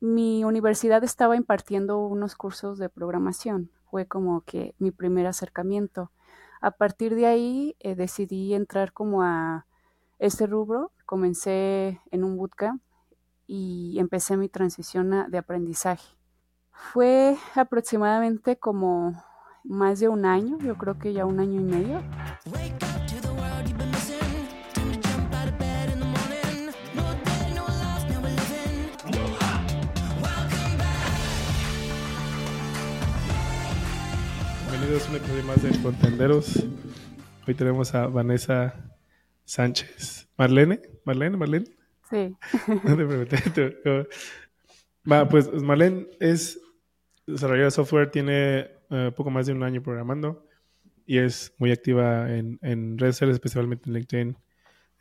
mi universidad estaba impartiendo unos cursos de programación. Fue como que mi primer acercamiento. A partir de ahí eh, decidí entrar como a este rubro. Comencé en un bootcamp y empecé mi transición de aprendizaje. Fue aproximadamente como más de un año, yo creo que ya un año y medio. Bienvenidos a un episodio más de Contenderos. Hoy tenemos a Vanessa Sánchez. Marlene, Marlene, Marlene. Sí. Va, pues Marlene es desarrolladora de software, tiene uh, poco más de un año programando y es muy activa en, en redes sociales, especialmente en LinkedIn,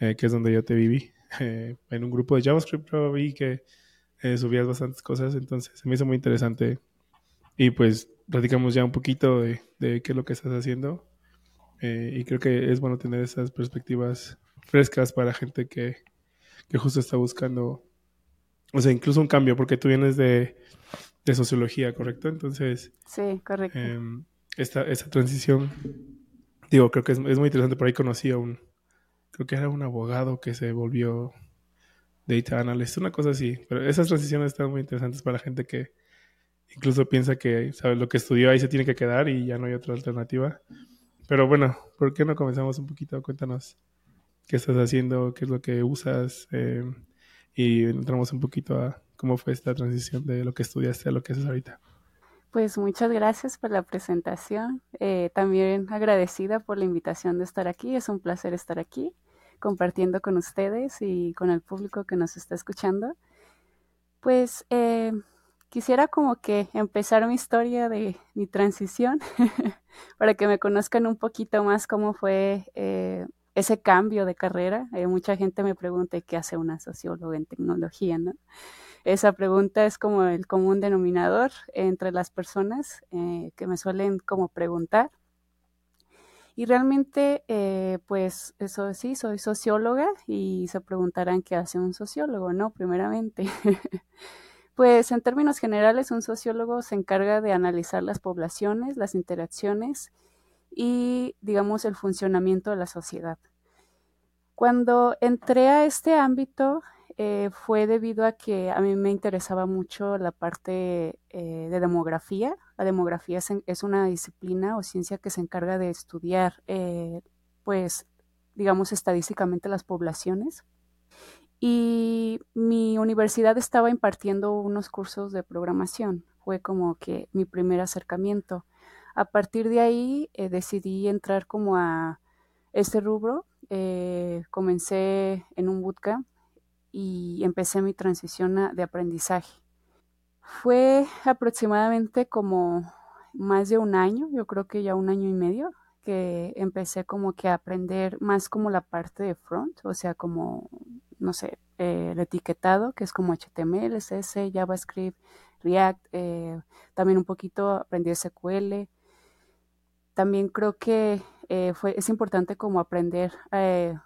eh, que es donde yo te viví. Eh, en un grupo de JavaScript, pero vi que eh, subías bastantes cosas, entonces se me hizo muy interesante. Y pues platicamos ya un poquito de, qué es lo que estás haciendo. Eh, y creo que es bueno tener esas perspectivas frescas para gente que, justo está buscando, o sea, incluso un cambio, porque tú vienes de, sociología, ¿correcto? Entonces, sí, correcto. Em, esta, esta transición, digo, creo que es, muy interesante. Por ahí conocí a un, creo que era un abogado que se volvió data analyst, una cosa así. Pero esas transiciones están muy interesantes para la gente que, incluso piensa que ¿sabes? lo que estudió ahí se tiene que quedar y ya no hay otra alternativa. Pero bueno, ¿por qué no comenzamos un poquito? Cuéntanos qué estás haciendo, qué es lo que usas eh, y entramos un poquito a cómo fue esta transición de lo que estudiaste a lo que haces ahorita. Pues muchas gracias por la presentación. Eh, también agradecida por la invitación de estar aquí. Es un placer estar aquí compartiendo con ustedes y con el público que nos está escuchando. Pues eh, quisiera como que empezar mi historia de mi transición para que me conozcan un poquito más cómo fue eh, ese cambio de carrera. Eh, mucha gente me pregunta qué hace una socióloga en tecnología, ¿no? Esa pregunta es como el común denominador entre las personas eh, que me suelen como preguntar. Y realmente, pues eso sí, soy socióloga y se preguntarán qué hace un sociólogo, ¿no? Primeramente. Pues en términos generales, un sociólogo se encarga de analizar las poblaciones, las interacciones y, digamos, el funcionamiento de la sociedad. Cuando entré a este ámbito eh, fue debido a que a mí me interesaba mucho la parte eh, de demografía. La demografía es, una disciplina o ciencia que se encarga de estudiar, eh, pues, digamos, estadísticamente las poblaciones y mi universidad estaba impartiendo unos cursos de programación. Fue como que mi primer acercamiento. A partir de ahí eh, decidí entrar como a este rubro. Eh, comencé en un bootcamp y empecé mi transición de aprendizaje. Fue aproximadamente como más de un año, yo creo que ya un año y medio, que empecé como que a aprender más como la parte de front, o sea, como no sé, eh, el etiquetado, que es como HTML, CSS, JavaScript, React, eh, también un poquito aprendí SQL. También creo que eh, fue, es importante como aprender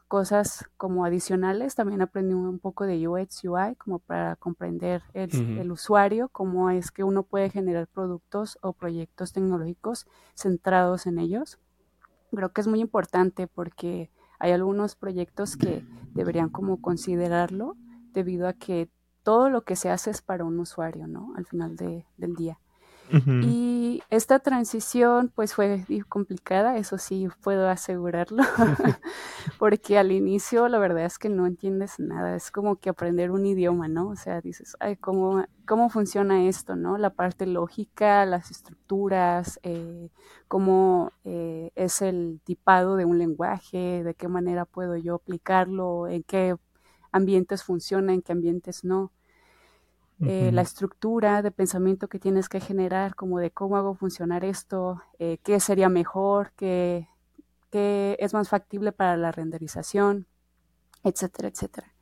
cosas como adicionales. También aprendí un poco de UX, UI, como para comprender el, el, usuario, cómo es que uno puede generar productos o proyectos tecnológicos centrados en ellos. Creo que es muy importante porque hay algunos proyectos que deberían como considerarlo debido a que todo lo que se hace es para un usuario, ¿no? Al final del día. Y esta transición pues fue complicada, eso sí puedo asegurarlo, porque al inicio la verdad es que no entiendes nada, es como que aprender un idioma, ¿no? O sea, dices, ay, ¿cómo, cómo funciona esto, ¿no? La parte lógica, las estructuras, eh, cómo eh, es el tipado de un lenguaje, de qué manera puedo yo aplicarlo, en qué ambientes funciona, en qué ambientes no. Eh, la estructura de pensamiento que tienes que generar, como de cómo hago funcionar esto, eh, qué sería mejor, qué, es más factible para la renderización, etcétera, etcétera.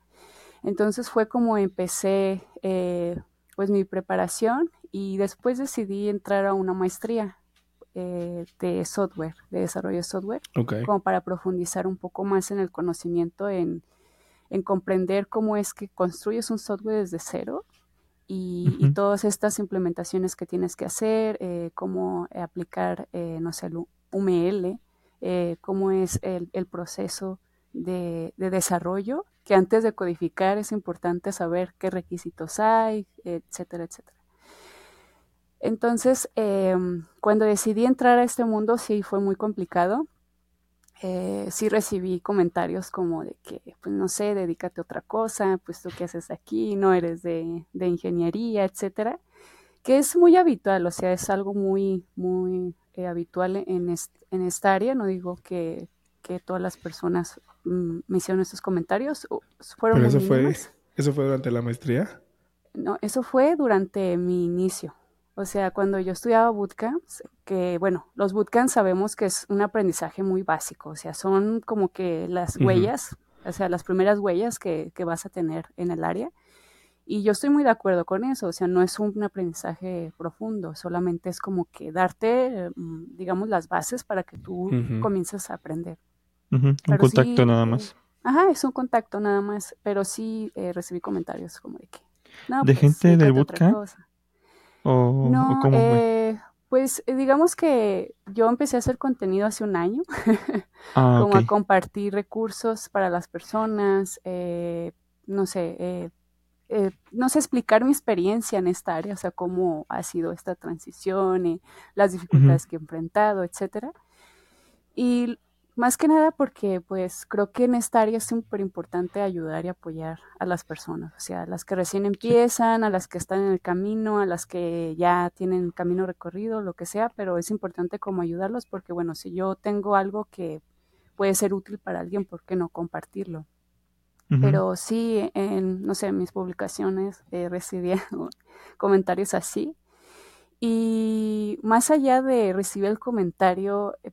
Entonces fue como empecé eh, pues mi preparación y después decidí entrar a una maestría de software, de desarrollo de software, como para profundizar un poco más en el conocimiento, en, en comprender cómo es que construyes un software desde cero y, todas estas implementaciones que tienes que hacer, eh, cómo aplicar, eh, no sé, el UML, eh, cómo es el, proceso de, desarrollo, que antes de codificar es importante saber qué requisitos hay, etcétera, etcétera. Entonces, em, cuando decidí entrar a este mundo, sí fue muy complicado. Eh, sí recibí comentarios como de que, pues no sé, dedícate a otra cosa, pues tú qué haces aquí, no eres de, ingeniería, etcétera, que es muy habitual, o sea, es algo muy, muy eh, habitual en, en esta área, no digo que, todas las personas mm, me hicieron estos comentarios, fueron Pero eso fue, ¿Eso fue durante la maestría? No, eso fue durante mi inicio. O sea, cuando yo estudiaba bootcamps, que bueno, los bootcamps sabemos que es un aprendizaje muy básico, o sea, son como que las huellas, o sea, las primeras huellas que, que, vas a tener en el área. Y yo estoy muy de acuerdo con eso, o sea, no es un aprendizaje profundo, solamente es como que darte, mm, digamos, las bases para que tú comiences a aprender. Un contacto nada más. ajá, es un contacto nada más, pero sí eh, recibí comentarios como de que... No, ¿De pues, gente del bootcamp? No, eh, pues eh, digamos que yo empecé a hacer contenido hace un año, ah, como a compartir recursos para las personas, eh, no sé, no sé explicar mi experiencia en esta área, o sea, cómo ha sido esta transición y las dificultades que he enfrentado, etcétera. Y más que nada porque pues creo que en esta área es súper importante ayudar y apoyar a las personas, o sea, a las que recién empiezan, a las que están en el camino, a las que ya tienen camino recorrido, lo que sea, pero es importante como ayudarlos porque bueno, si yo tengo algo que puede ser útil para alguien, ¿por qué no compartirlo? Pero sí, en, no sé, en mis publicaciones eh, recibí comentarios así. Y más allá de recibir el comentario, eh,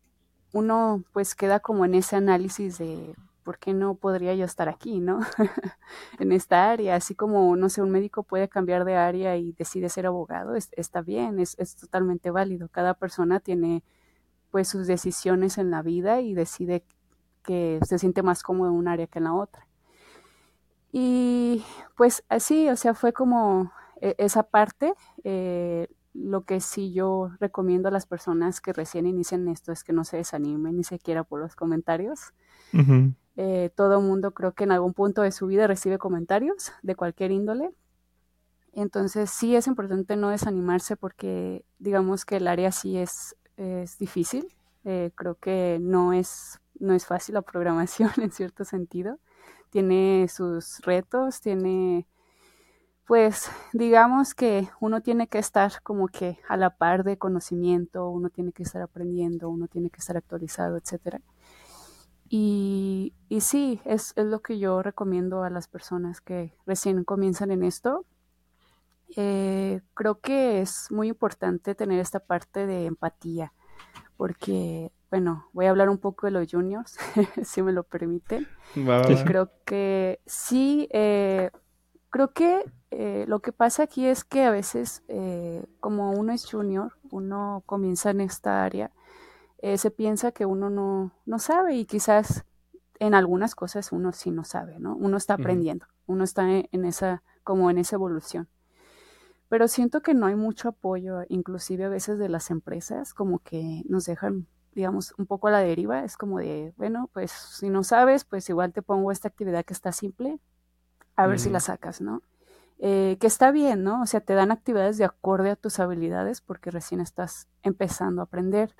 uno pues queda como en ese análisis de por qué no podría yo estar aquí, ¿no? en esta área, así como, no sé, un médico puede cambiar de área y decide ser abogado, está bien, es, es, totalmente válido. Cada persona tiene pues sus decisiones en la vida y decide que se siente más cómodo en un área que en la otra. Y pues así, o sea, fue como e, esa parte. Eh, lo que sí yo recomiendo a las personas que recién inician esto es que no se desanimen ni siquiera por los comentarios. Eh, todo mundo creo que en algún punto de su vida recibe comentarios de cualquier índole. Entonces sí es importante no desanimarse porque digamos que el área sí es, es difícil. Eh, creo que no es, no es fácil la programación en cierto sentido. Tiene sus retos, tiene pues digamos que uno tiene que estar como que a la par de conocimiento, uno tiene que estar aprendiendo, uno tiene que estar actualizado, etcétera. Y, y sí, es, es, lo que yo recomiendo a las personas que recién comienzan en esto. Eh, creo que es muy importante tener esta parte de empatía, porque, bueno, voy a hablar un poco de los juniors, si me lo permiten. Creo que sí, eh, creo que eh, lo que pasa aquí es que a veces, eh, como uno es junior, uno comienza en esta área, eh, se piensa que uno no, no sabe y quizás en algunas cosas uno sí no sabe, ¿no? Uno está aprendiendo, uno está en, esa, como en esa evolución. Pero siento que no hay mucho apoyo, inclusive a veces de las empresas, como que nos dejan, digamos, un poco a la deriva. Es como de, bueno, pues si no sabes, pues igual te pongo esta actividad que está simple, a ver si la sacas, ¿no? Eh, que está bien, ¿no? O sea, te dan actividades de acorde a tus habilidades porque recién estás empezando a aprender,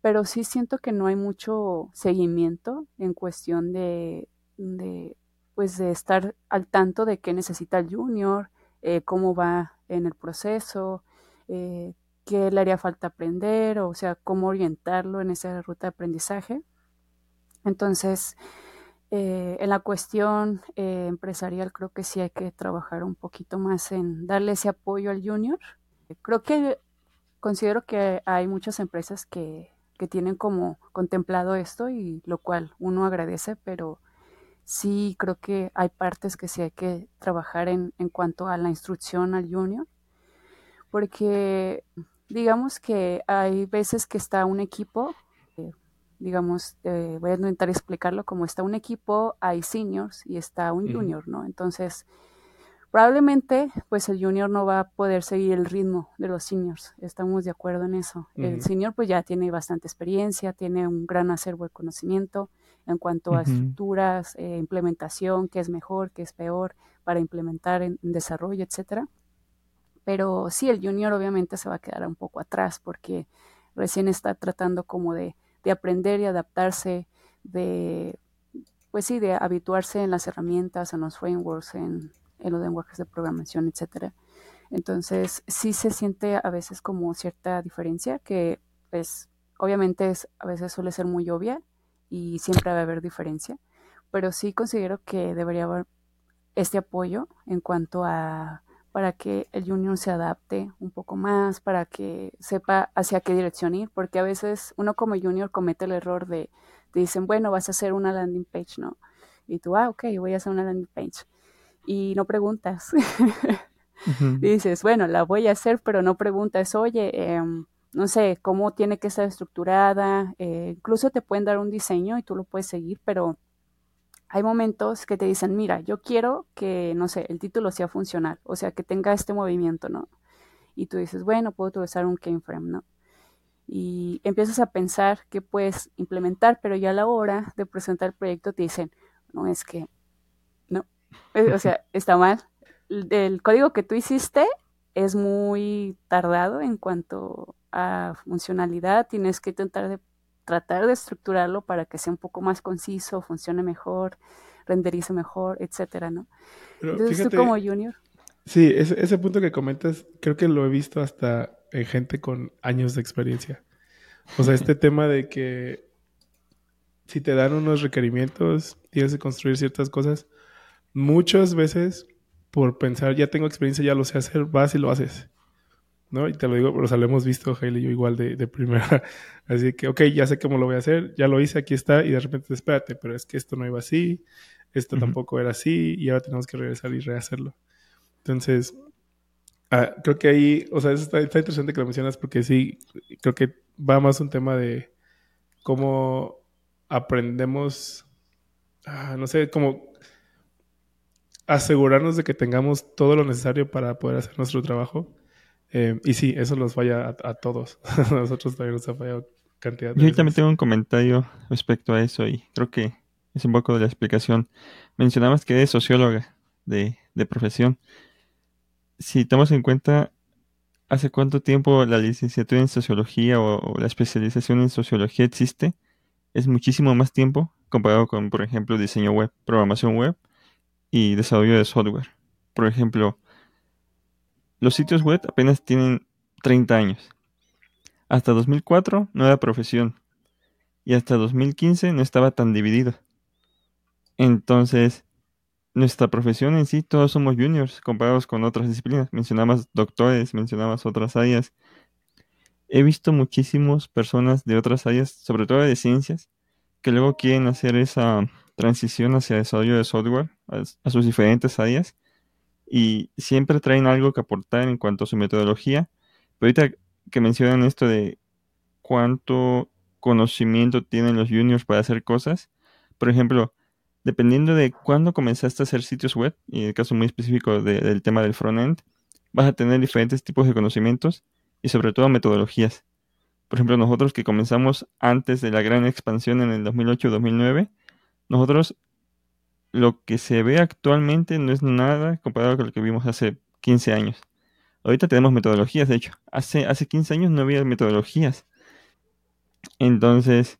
pero sí siento que no hay mucho seguimiento en cuestión de, de pues de estar al tanto de qué necesita el junior, eh, cómo va en el proceso, eh, qué le haría falta aprender, o sea, cómo orientarlo en esa ruta de aprendizaje. Entonces, eh, en la cuestión eh, empresarial creo que sí hay que trabajar un poquito más en darle ese apoyo al junior. Creo que considero que hay muchas empresas que, que tienen como contemplado esto y lo cual uno agradece, pero sí creo que hay partes que sí hay que trabajar en, en cuanto a la instrucción al junior, porque digamos que hay veces que está un equipo digamos, eh, voy a intentar explicarlo como está un equipo, hay seniors y está un junior, ¿no? Entonces, Probablemente, pues el junior no va a poder seguir el ritmo de los seniors, estamos de acuerdo en eso. El senior pues ya tiene bastante experiencia, tiene un gran acervo de conocimiento en cuanto a estructuras, eh, implementación, qué es mejor, qué es peor para implementar en, desarrollo, etcétera. Pero sí, el junior obviamente se va a quedar un poco atrás porque recién está tratando como de, de aprender y adaptarse, de, pues sí, de habituarse en las herramientas, en los frameworks, en en los lenguajes de programación, etcétera. Entonces, sí se siente a veces como cierta diferencia que, pues, obviamente es, a veces suele ser muy obvia y siempre va a haber diferencia, pero sí considero que debería haber este apoyo en cuanto a para que el junior se adapte un poco más, para que sepa hacia qué dirección ir, porque a veces uno como junior comete el error de, te dicen, bueno, vas a hacer una landing page, ¿no? Y tú, ah, ok, voy a hacer una landing page y no preguntas. Dices, bueno, la voy a hacer, pero no preguntas, oye, em, no sé, cómo tiene que estar estructurada. Eh, incluso te pueden dar un diseño y tú lo puedes seguir, pero hay momentos que te dicen, mira, yo quiero que, no sé, el título sea funcional, o sea, que tenga este movimiento, ¿no? Y tú dices, bueno, puedo utilizar un keyframe, ¿no? Y empiezas a pensar que puedes implementar, pero ya a la hora de presentar el proyecto te dicen, no, es que eh, o sea, está mal. El código que tú hiciste es muy tardado en cuanto a funcionalidad. Tienes que intentar de, tratar de estructurarlo para que sea un poco más conciso, funcione mejor, renderice mejor, etcétera, ¿no? Entonces tú como junior. Sí, ese, ese punto que comentas, creo que lo he visto hasta en gente con años de experiencia. O sea, este tema de que si te dan unos requerimientos, tienes que construir ciertas cosas, muchas veces por pensar, ya tengo experiencia, ya lo sé hacer, vas y lo haces. ¿No? Y te lo digo, pero o lo hemos visto, Hailey y yo igual de, de, primera. Así que, ok, ya sé cómo lo voy a hacer, ya lo hice, aquí está, y de repente, espérate, pero es que esto no iba así, esto tampoco era así, y ahora tenemos que regresar y rehacerlo. Entonces, ah, creo que ahí, o sea, está, está interesante que lo mencionas porque sí, creo que va más un tema de cómo aprendemos, ah, no sé, como asegurarnos de que tengamos todo lo necesario para poder hacer nuestro trabajo. Eh, y sí, eso nos falla a, todos. a nosotros también nos ha fallado cantidad de Yo también tengo un comentario respecto a eso y creo que es un poco de la explicación. Mencionabas que eres socióloga de, de profesión. Si tomamos en cuenta hace cuánto tiempo la licenciatura en sociología o, la especialización en sociología existe, es muchísimo más tiempo comparado con, por ejemplo, diseño web, programación web y desarrollo de software. Por ejemplo, los sitios web apenas tienen 30 años. Hasta 2004 no era profesión. Y hasta 2015 no estaba tan dividido. Entonces, nuestra profesión en sí, todos somos juniors comparados con otras disciplinas. Mencionabas doctores, mencionabas otras áreas. He visto muchísimas personas de otras áreas, sobre todo de ciencias, que luego quieren hacer esa transición hacia desarrollo de software a, sus diferentes áreas y siempre traen algo que aportar en cuanto a su metodología. Pero ahorita que mencionan esto de cuánto conocimiento tienen los juniors para hacer cosas, por ejemplo, dependiendo de cuándo comenzaste a hacer sitios web, y en el caso muy específico del tema del frontend, vas a tener diferentes tipos de conocimientos y sobre todo metodologías. Por ejemplo, nosotros que comenzamos antes de la gran expansión en el 2008-2009, nosotros lo que se ve actualmente no es nada comparado con lo que vimos hace 15 años. Ahorita tenemos metodologías, de hecho. Hace, hace 15 años no había metodologías. Entonces,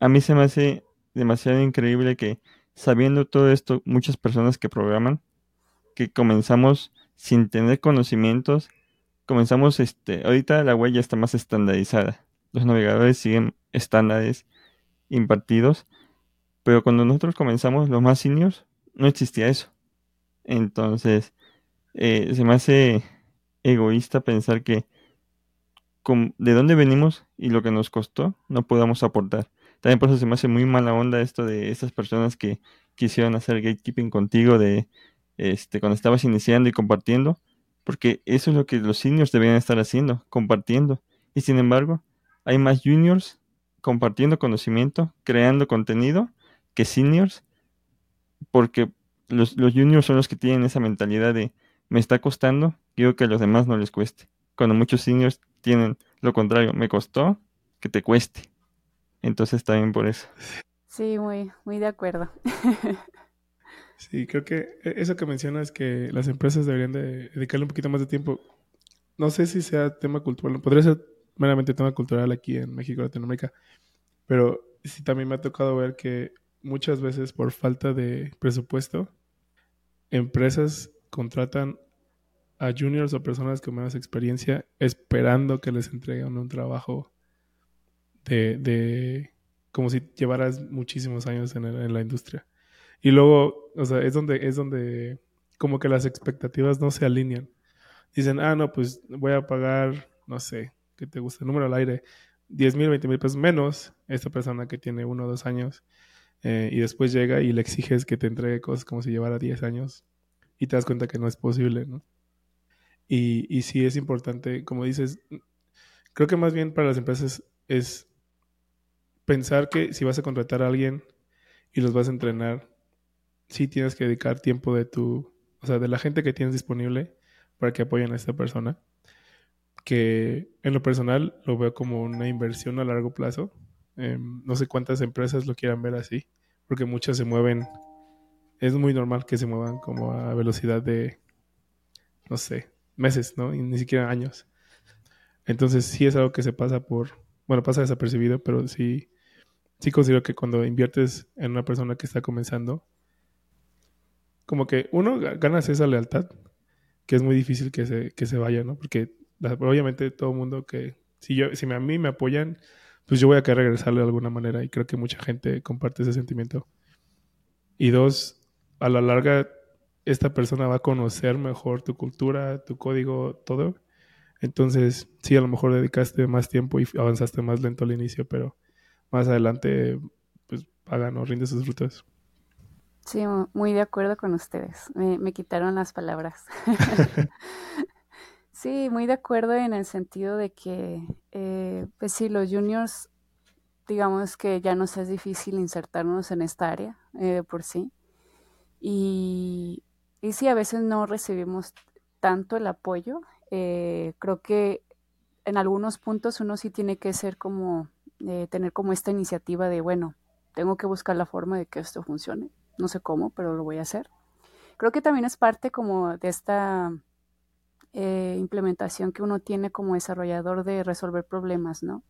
a mí se me hace demasiado increíble que sabiendo todo esto, muchas personas que programan, que comenzamos sin tener conocimientos, comenzamos, este, ahorita la web ya está más estandarizada. Los navegadores siguen estándares impartidos pero cuando nosotros comenzamos, los más seniors, no existía eso. Entonces, eh, se me hace egoísta pensar que de dónde venimos y lo que nos costó, no podamos aportar. También por eso se me hace muy mala onda esto de estas personas que quisieron hacer gatekeeping contigo de este cuando estabas iniciando y compartiendo, porque eso es lo que los seniors deberían estar haciendo, compartiendo. Y sin embargo, hay más juniors compartiendo conocimiento, creando contenido que seniors, porque los, los juniors son los que tienen esa mentalidad de me está costando, quiero que a los demás no les cueste. Cuando muchos seniors tienen lo contrario, me costó que te cueste. Entonces está bien por eso. Sí, muy, muy de acuerdo. Sí, creo que e, eso que mencionas que las empresas deberían de dedicarle un poquito más de tiempo. No sé si sea tema cultural, podría ser meramente tema cultural aquí en México, Latinoamérica, pero sí también me ha tocado ver que muchas veces por falta de presupuesto, empresas contratan a juniors o personas con menos experiencia esperando que les entreguen un trabajo de, de como si llevaras muchísimos años en, en la industria. Y luego, o sea, es donde, es donde como que las expectativas no se alinean. Dicen, ah, no, pues voy a pagar, no sé, ¿qué te gusta? El número al aire, 10 mil, 20 mil pesos menos esta persona que tiene uno o dos años. Eh, y después llega y le exiges que te entregue cosas como si llevara 10 años y te das cuenta que no es posible, ¿no? Y, y sí es importante, como dices, creo que más bien para las empresas es pensar que si vas a contratar a alguien y los vas a entrenar, sí tienes que dedicar tiempo de tu, o sea, de la gente que tienes disponible para que apoyen a esta persona. Que en lo personal lo veo como una inversión a largo plazo. Eh, no sé cuántas empresas lo quieran ver así, porque muchas se mueven. Es muy normal que se muevan como a velocidad de, no sé, meses, ¿no? Y ni siquiera años. Entonces sí es algo que se pasa por, bueno, pasa desapercibido, pero sí, sí considero que cuando inviertes en una persona que está comenzando, como que uno ganas esa lealtad, que es muy difícil que se, que se vaya, ¿no? Porque obviamente todo mundo que, si, yo, si a mí me apoyan, pues yo voy a querer regresarle de alguna manera y creo que mucha gente comparte ese sentimiento. Y dos, a la larga, esta persona va a conocer mejor tu cultura, tu código, todo. Entonces, sí, a lo mejor dedicaste más tiempo y avanzaste más lento al inicio, pero más adelante, pues pagan o rinde sus frutos. Sí, muy de acuerdo con ustedes. Me, quitaron las palabras. sí, muy de acuerdo en el sentido de que, eh, pues sí, los juniors, digamos que ya nos es difícil insertarnos en esta área eh, por sí. Y, y sí, a veces no recibimos tanto el apoyo. Eh, creo que en algunos puntos uno sí tiene que ser como, tener como esta iniciativa de, bueno, tengo que buscar la forma de que esto funcione no sé cómo, pero lo voy a hacer. Creo que también es parte como de esta eh, implementación que uno tiene como desarrollador de resolver problemas, ¿no?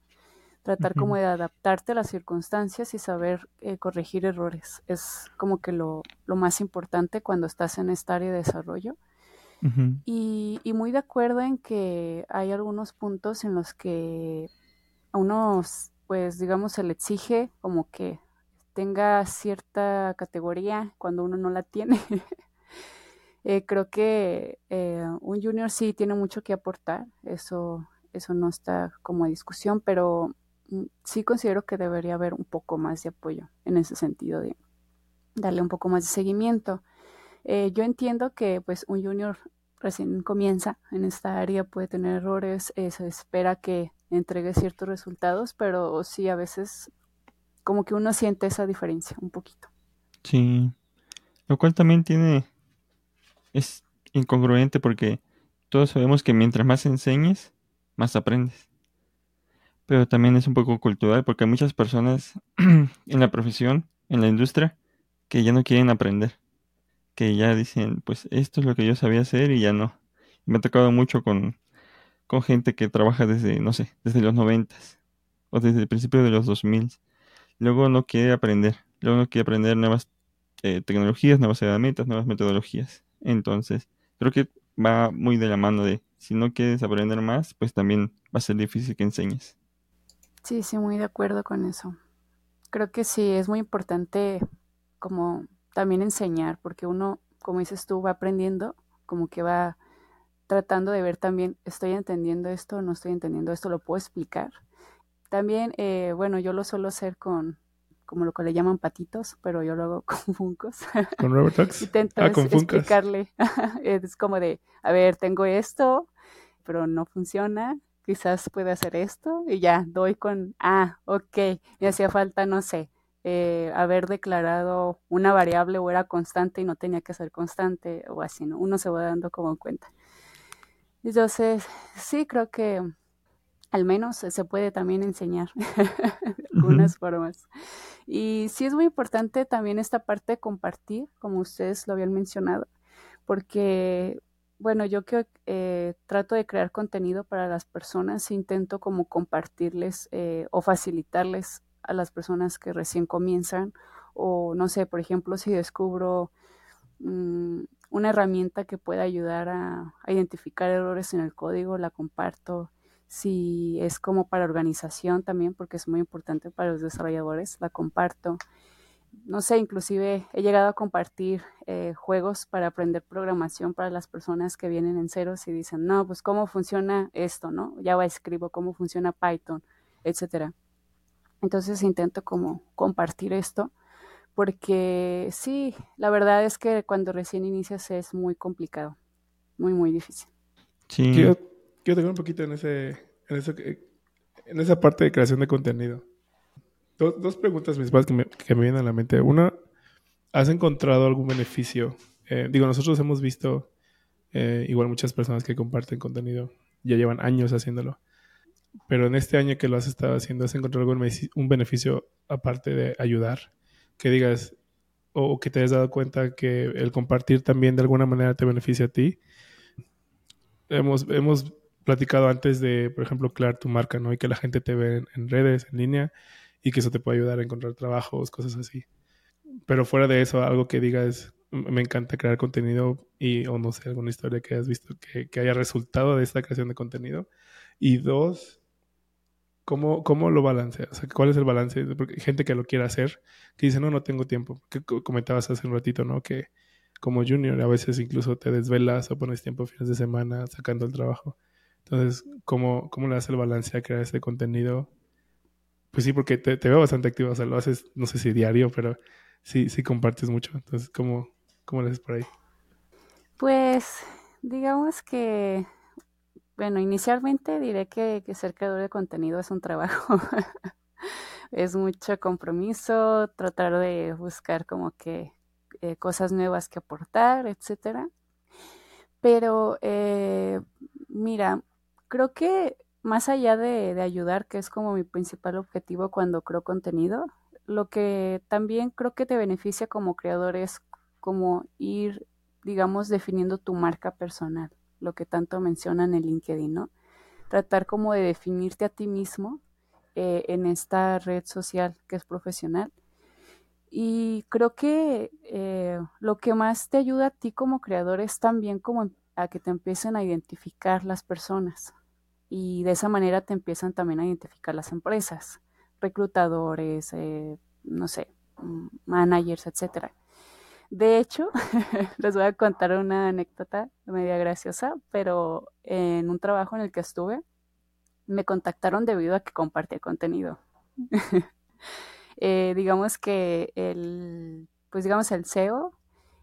Tratar como de adaptarte a las circunstancias y saber eh, corregir errores. Es como que lo, más importante cuando estás en esta área de desarrollo. y, y, muy de acuerdo en que hay algunos puntos en los que a unos, pues digamos, se le exige como que tenga cierta categoría cuando uno no la tiene. Eh, creo que eh, un junior sí tiene mucho que aportar, eso, eso no está como discusión, pero mm, sí considero que debería haber un poco más de apoyo en ese sentido de darle un poco más de seguimiento. Eh, yo entiendo que pues un junior recién comienza en esta área, puede tener errores, se espera que entregue ciertos resultados, pero sí a veces como que uno siente esa diferencia un poquito. Sí, lo cual también tiene, es incongruente porque todos sabemos que mientras más enseñes, más aprendes. Pero también es un poco cultural porque hay muchas personas en la profesión, en la industria, que ya no quieren aprender. Que ya dicen, pues esto es lo que yo sabía hacer y ya no. me ha tocado mucho con, con gente que trabaja desde, no sé, desde los noventas o desde el principio de los dos mil luego no quiere aprender, luego no quiere aprender nuevas eh, tecnologías, nuevas herramientas, nuevas metodologías. Entonces, creo que va muy de la mano de, si no quieres aprender más, pues también va a ser difícil que enseñes. Sí, sí, muy de acuerdo con eso. Creo que sí, es muy importante como también enseñar, porque uno, como dices tú, va aprendiendo, como que va tratando de ver también, estoy entendiendo esto, no estoy entendiendo esto, lo puedo explicar. También, eh, bueno, yo lo suelo hacer con, como lo que le llaman patitos, pero yo lo hago con funcos. ¿Con Robert Intento ah, con explicarle. es como de, a ver, tengo esto, pero no funciona, quizás puede hacer esto, y ya, doy con, ah, ok, me hacía falta, no sé, eh, haber declarado una variable o era constante y no tenía que ser constante o así, ¿no? Uno se va dando como cuenta. Entonces, sí, creo que al menos se puede también enseñar de algunas formas. Y sí es muy importante también esta parte de compartir, como ustedes lo habían mencionado, porque, bueno, yo que eh, trato de crear contenido para las personas, intento como compartirles eh, o facilitarles a las personas que recién comienzan, o no sé, por ejemplo, si descubro mmm, una herramienta que pueda ayudar a, a identificar errores en el código, la comparto si es como para organización también, porque es muy importante para los desarrolladores, la comparto. No sé, inclusive he llegado a compartir eh, juegos para aprender programación para las personas que vienen en ceros y dicen, no, pues cómo funciona esto, ¿no? Ya va escribo cómo funciona Python, etcétera. Entonces intento como compartir esto, porque sí, la verdad es que cuando recién inicias es muy complicado, muy, muy difícil. Sí. Quiero tocar un poquito en ese, en, eso, en esa parte de creación de contenido. Dos, preguntas principales que me, que me, vienen a la mente. Una, ¿has encontrado algún beneficio? Eh, digo, nosotros hemos visto eh, igual muchas personas que comparten contenido, ya llevan años haciéndolo. Pero en este año que lo has estado haciendo, ¿has encontrado algún un beneficio aparte de ayudar? Que digas, o que te hayas dado cuenta que el compartir también de alguna manera te beneficia a ti. Hemos, hemos platicado antes de, por ejemplo, crear tu marca, ¿no? Y que la gente te ve en, redes, en línea, y que eso te puede ayudar a encontrar trabajos, cosas así. Pero fuera de eso, algo que digas, me encanta crear contenido y, o no sé, alguna historia que hayas visto que, que haya resultado de esta creación de contenido. Y dos, ¿cómo, cómo lo balanceas? O sea, ¿cuál es el balance? Porque hay gente que lo quiere hacer, que dice, no, no tengo tiempo. Que comentabas hace un ratito, ¿no? Que como junior a veces incluso te desvelas o pones tiempo fines de semana sacando el trabajo. Entonces, ¿cómo, cómo le das el balance a crear este contenido? Pues sí, porque te, te, veo bastante activo, o sea, lo haces, no sé si diario, pero sí, sí compartes mucho. Entonces, ¿cómo, cómo lo haces por ahí? Pues, digamos que, bueno, inicialmente diré que, que ser creador de contenido es un trabajo. es mucho compromiso, tratar de buscar como que eh, cosas nuevas que aportar, etcétera. Pero, eh, mira, creo que más allá de, de, ayudar, que es como mi principal objetivo cuando creo contenido, lo que también creo que te beneficia como creador es como ir, digamos, definiendo tu marca personal, lo que tanto mencionan en LinkedIn, ¿no? Tratar como de definirte a ti mismo eh, en esta red social que es profesional. Y creo que eh, lo que más te ayuda a ti como creador es también como a que te empiecen a identificar las personas y de esa manera te empiezan también a identificar las empresas, reclutadores, eh, no sé, mm, managers, etcétera. De hecho, les voy a contar una anécdota media graciosa, pero en un trabajo en el que estuve, me contactaron debido a que compartía contenido. eh, digamos que el, pues digamos el CEO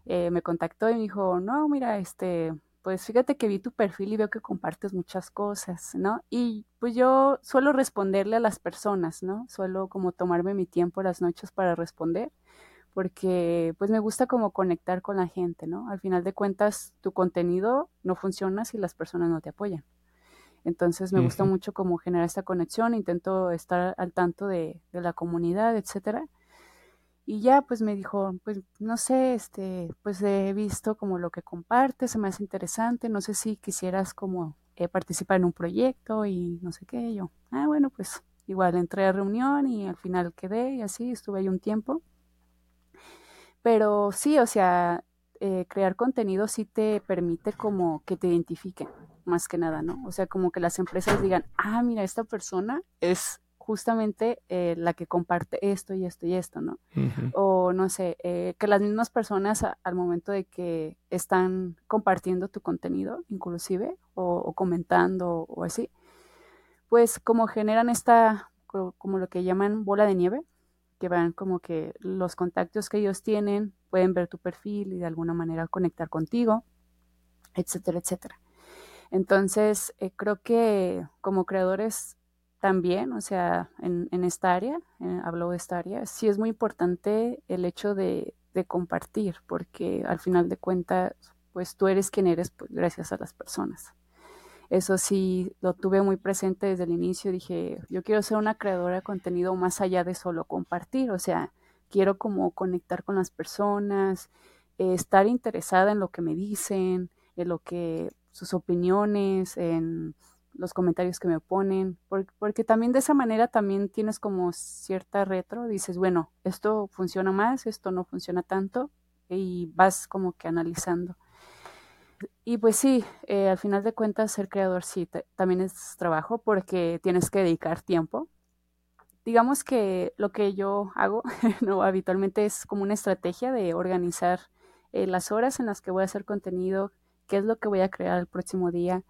eh, me contactó y me dijo, no, mira, este, pues fíjate que vi tu perfil y veo que compartes muchas cosas, ¿no? Y pues yo suelo responderle a las personas, ¿no? Suelo como tomarme mi tiempo las noches para responder, porque pues me gusta como conectar con la gente, ¿no? Al final de cuentas, tu contenido no funciona si las personas no te apoyan. Entonces me uh -huh. gusta mucho como generar esta conexión, intento estar al tanto de, de la comunidad, etcétera. Y ya pues me dijo, pues no sé, este, pues he visto como lo que compartes, se me hace interesante, no sé si quisieras como eh, participar en un proyecto y no sé qué, yo, ah, bueno, pues igual entré a reunión y al final quedé y así, estuve ahí un tiempo. Pero sí, o sea, eh, crear contenido sí te permite como que te identifiquen, más que nada, ¿no? O sea, como que las empresas digan, ah, mira, esta persona es justamente eh, la que comparte esto y esto y esto, ¿no? Uh -huh. O no sé, eh, que las mismas personas a, al momento de que están compartiendo tu contenido, inclusive, o, o comentando o así, pues como generan esta, como lo que llaman bola de nieve, que van como que los contactos que ellos tienen pueden ver tu perfil y de alguna manera conectar contigo, etcétera, etcétera. Entonces, eh, creo que como creadores también, o sea, en, esta área, eh, hablo de esta área, sí es muy importante el hecho de, de, compartir, porque al final de cuentas, pues tú eres quien eres pues, gracias a las personas. Eso sí, lo tuve muy presente desde el inicio. Dije, yo quiero ser una creadora de contenido más allá de solo compartir. O sea, quiero como conectar con las personas, eh, estar interesada en lo que me dicen, en lo que sus opiniones, en los comentarios que me ponen, porque, también de esa manera también tienes como cierta retro, dices, bueno, esto funciona más, esto no funciona tanto, y vas como que analizando. Y pues sí, eh, al final de cuentas ser creador sí, también es trabajo porque tienes que dedicar tiempo. Digamos que lo que yo hago habitualmente es como una estrategia de organizar eh, las horas en las que voy a hacer contenido, qué es lo que voy a crear el próximo día,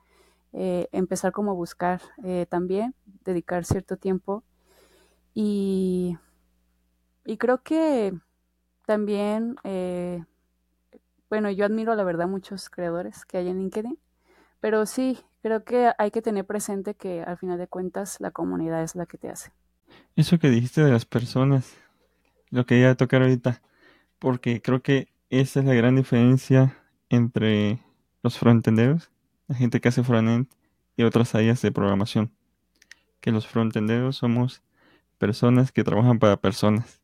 eh, empezar como a buscar eh, también, dedicar cierto tiempo. Y, y creo que también, eh, bueno, yo admiro la verdad muchos creadores que hay en LinkedIn, pero sí, creo que hay que tener presente que al final de cuentas la comunidad es la que te hace. Eso que dijiste de las personas, lo que a tocar ahorita, porque creo que esa es la gran diferencia entre los frontenderos gente que hace frontend y otras áreas de programación. Que los frontenderos somos personas que trabajan para personas.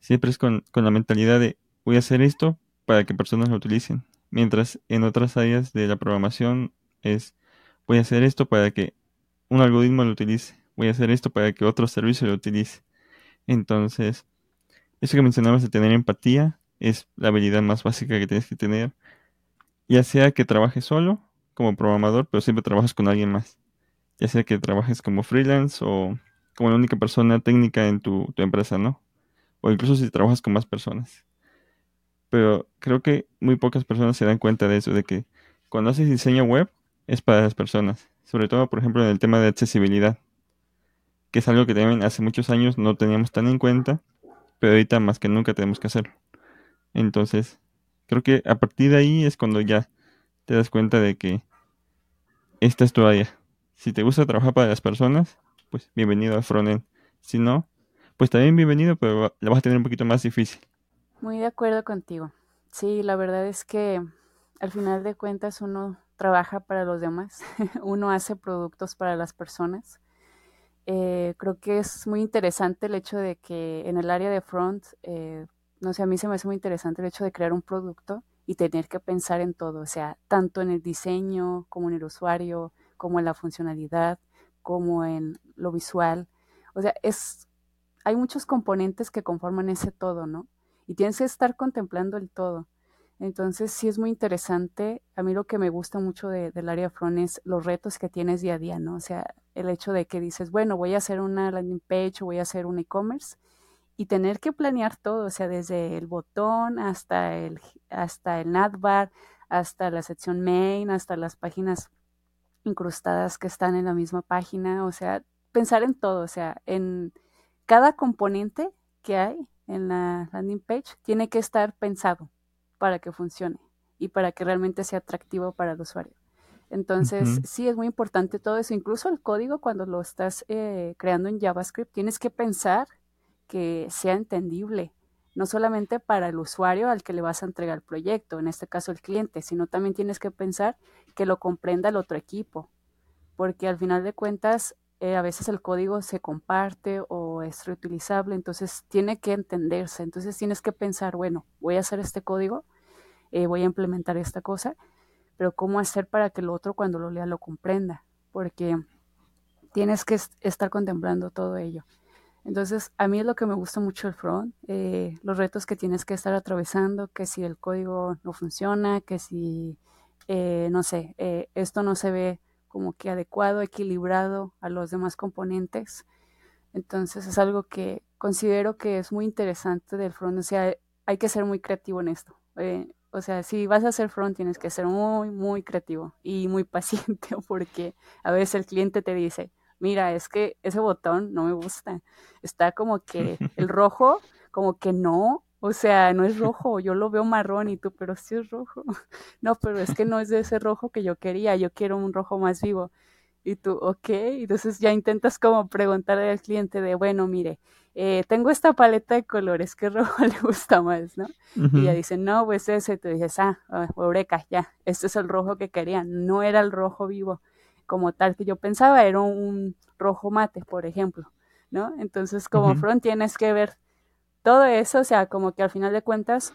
Siempre es con, con la mentalidad de voy a hacer esto para que personas lo utilicen. Mientras en otras áreas de la programación es voy a hacer esto para que un algoritmo lo utilice. Voy a hacer esto para que otro servicio lo utilice. Entonces, eso que mencionabas de tener empatía es la habilidad más básica que tienes que tener. Ya sea que trabajes solo como programador, pero siempre trabajas con alguien más. Ya sea que trabajes como freelance o como la única persona técnica en tu, empresa, ¿no? O incluso si trabajas con más personas. Pero creo que muy pocas personas se dan cuenta de eso, de que cuando haces diseño web es para las personas. Sobre todo, por ejemplo, en el tema de accesibilidad. Que es algo que también hace muchos años no teníamos tan en cuenta, pero ahorita más que nunca tenemos que hacerlo. Entonces, creo que a partir de ahí es cuando ya te das cuenta de que esta es tu área. Si te gusta trabajar para las personas, pues bienvenido a Frontend. Si no, pues también bienvenido, pero la vas a tener un poquito más difícil. Muy de acuerdo contigo. Sí, la verdad es que al final de cuentas uno trabaja para los demás, uno hace productos para las personas. Eh, creo que es muy interesante el hecho de que en el área de front, eh, no sé, a mí se me hace muy interesante el hecho de crear un producto y tener que pensar en todo, o sea, tanto en el diseño como en el usuario, como en la funcionalidad, como en lo visual. O sea, es, hay muchos componentes que conforman ese todo, ¿no? Y tienes que estar contemplando el todo. Entonces, sí es muy interesante. A mí lo que me gusta mucho de, del área front es los retos que tienes día a día, ¿no? O sea, el hecho de que dices, bueno, voy a hacer una landing page o voy a hacer un e-commerce y tener que planear todo, o sea, desde el botón hasta el, hasta el navbar, hasta la sección main, hasta las páginas incrustadas que están en la misma página, o sea, pensar en todo, o sea, en cada componente que hay en la landing page tiene que estar pensado para que funcione y para que realmente sea atractivo para el usuario. Entonces, sí es muy importante todo eso, incluso el código cuando lo estás eh, creando en JavaScript, tienes que pensar que sea entendible, no solamente para el usuario al que le vas a entregar el proyecto, en este caso el cliente, sino también tienes que pensar que lo comprenda el otro equipo, porque al final de cuentas eh, a veces el código se comparte o es reutilizable, entonces tiene que entenderse, entonces tienes que pensar, bueno, voy a hacer este código, eh, voy a implementar esta cosa, pero ¿cómo hacer para que el otro cuando lo lea lo comprenda? Porque tienes que estar contemplando todo ello. Entonces, a mí es lo que me gusta mucho el front, eh, los retos que tienes que estar atravesando, que si el código no funciona, que si, eh, no sé, eh, esto no se ve como que adecuado, equilibrado a los demás componentes. Entonces, es algo que considero que es muy interesante del front, o sea, hay que ser muy creativo en esto. o sea, si vas a hacer front, tienes que ser muy, muy creativo y muy paciente, porque a veces el cliente te dice, mira, es que ese botón no me gusta. Está como que el rojo, como que no, o sea, no es rojo, yo lo veo marrón y tú, pero sí es rojo. No, pero es que no es de ese rojo que yo quería, yo quiero un rojo más vivo. Y tú, ok, entonces ya intentas como preguntarle al cliente de, bueno, mire, eh, tengo esta paleta de colores, ¿qué rojo le gusta más, no? Y ya dicen, no, pues ese, tú dices, ah, ah, eureka, ya, este es el rojo que querían, no era el rojo vivo como tal que yo pensaba, era un rojo mate, por ejemplo, ¿no? Entonces, como front tienes que ver todo eso, o sea, como que al final de cuentas,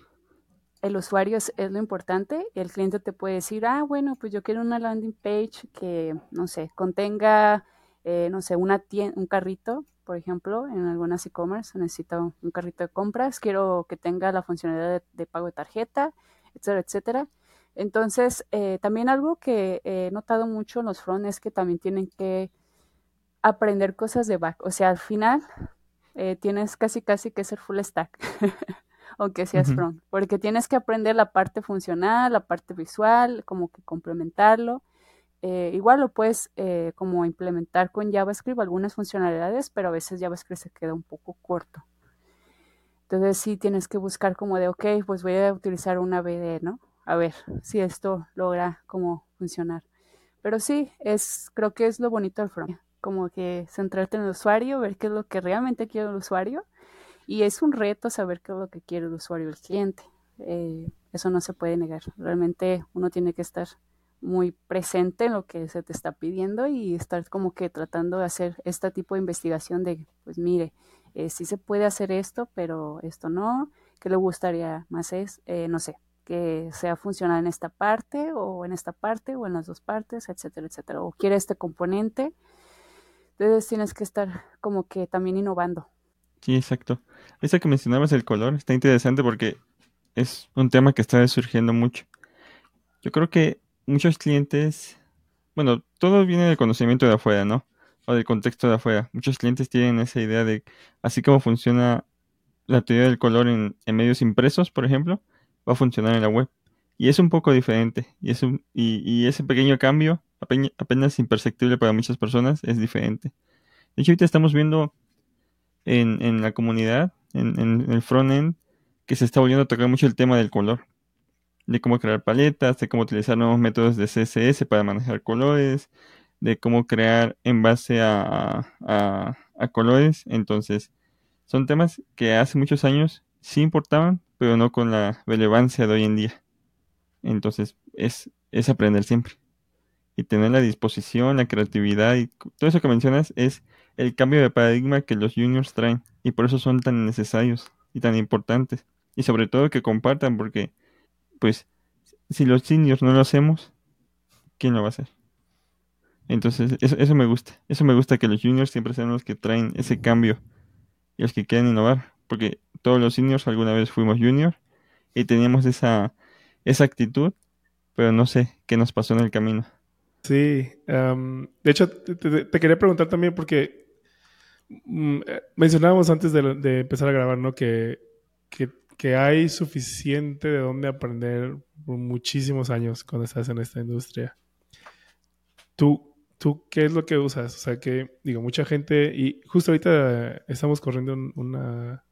el usuario es, lo importante, el cliente te puede decir, ah, bueno, pues yo quiero una landing page que, no sé, contenga, eh, no sé, una un carrito por ejemplo, en algunas e-commerce necesito un carrito de compras, quiero que tenga la funcionalidad de, pago de tarjeta, etcétera, etcétera. Entonces, eh, también algo que he notado mucho en los front es que también tienen que aprender cosas de back. O sea, al final eh, tienes casi casi que ser full stack, aunque seas front, porque tienes que aprender la parte funcional, la parte visual, como que complementarlo. Eh, igual lo puedes eh, como implementar con JavaScript algunas funcionalidades, pero a veces JavaScript se queda un poco corto. Entonces sí tienes que buscar como de, ok, pues voy a utilizar una BD, ¿no? A ver si esto logra como funcionar. Pero sí, es, creo que es lo bonito del front, como que centrarte en el usuario, ver qué es lo que realmente quiere el usuario. Y es un reto saber qué es lo que quiere el usuario, el cliente. Eh, eso no se puede negar. Realmente uno tiene que estar muy presente en lo que se te está pidiendo y estar como que tratando de hacer este tipo de investigación de, pues mire, eh, sí se puede hacer esto, pero esto no, ¿qué le gustaría más es, eh, no sé, que sea funcional en esta parte o en esta parte o en las dos partes, etcétera, etcétera, o quiere este componente. Entonces tienes que estar como que también innovando. Sí, exacto. Eso que mencionabas el color está interesante porque es un tema que está surgiendo mucho. Yo creo que muchos clientes, bueno, todo viene del conocimiento de afuera, ¿no? O del contexto de afuera. Muchos clientes tienen esa idea de, así como funciona la teoría del color en, medios impresos, por ejemplo, va a funcionar en la web. Y es un poco diferente. Y, es un, y, ese pequeño cambio, apenas imperceptible para muchas personas, es diferente. De hecho, ahorita estamos viendo en, en la comunidad, en, en el frontend, que se está volviendo a tocar mucho el tema del color de cómo crear paletas, de cómo utilizar nuevos métodos de CSS para manejar colores, de cómo crear en base a, a, colores. Entonces, son temas que hace muchos años sí importaban, pero no con la relevancia de hoy en día. Entonces, es, es aprender siempre. Y tener la disposición, la creatividad y todo eso que mencionas es el cambio de paradigma que los juniors traen. Y por eso son tan necesarios y tan importantes. Y sobre todo que compartan, porque pues si los seniors no lo hacemos, ¿quién lo va a hacer? Entonces, eso, me gusta. Eso me gusta que los juniors siempre sean los que traen ese cambio y los que quieren innovar. Porque todos los seniors alguna vez fuimos junior y teníamos esa, esa actitud, pero no sé qué nos pasó en el camino. Sí, de hecho, te, quería preguntar también porque mm, eh, mencionábamos antes de, empezar a grabar, ¿no? Que, que que hay suficiente de dónde aprender por muchísimos años cuando estás en esta industria. ¿Tú, ¿Tú qué es lo que usas? O sea, que digo, mucha gente, y justo ahorita estamos corriendo una,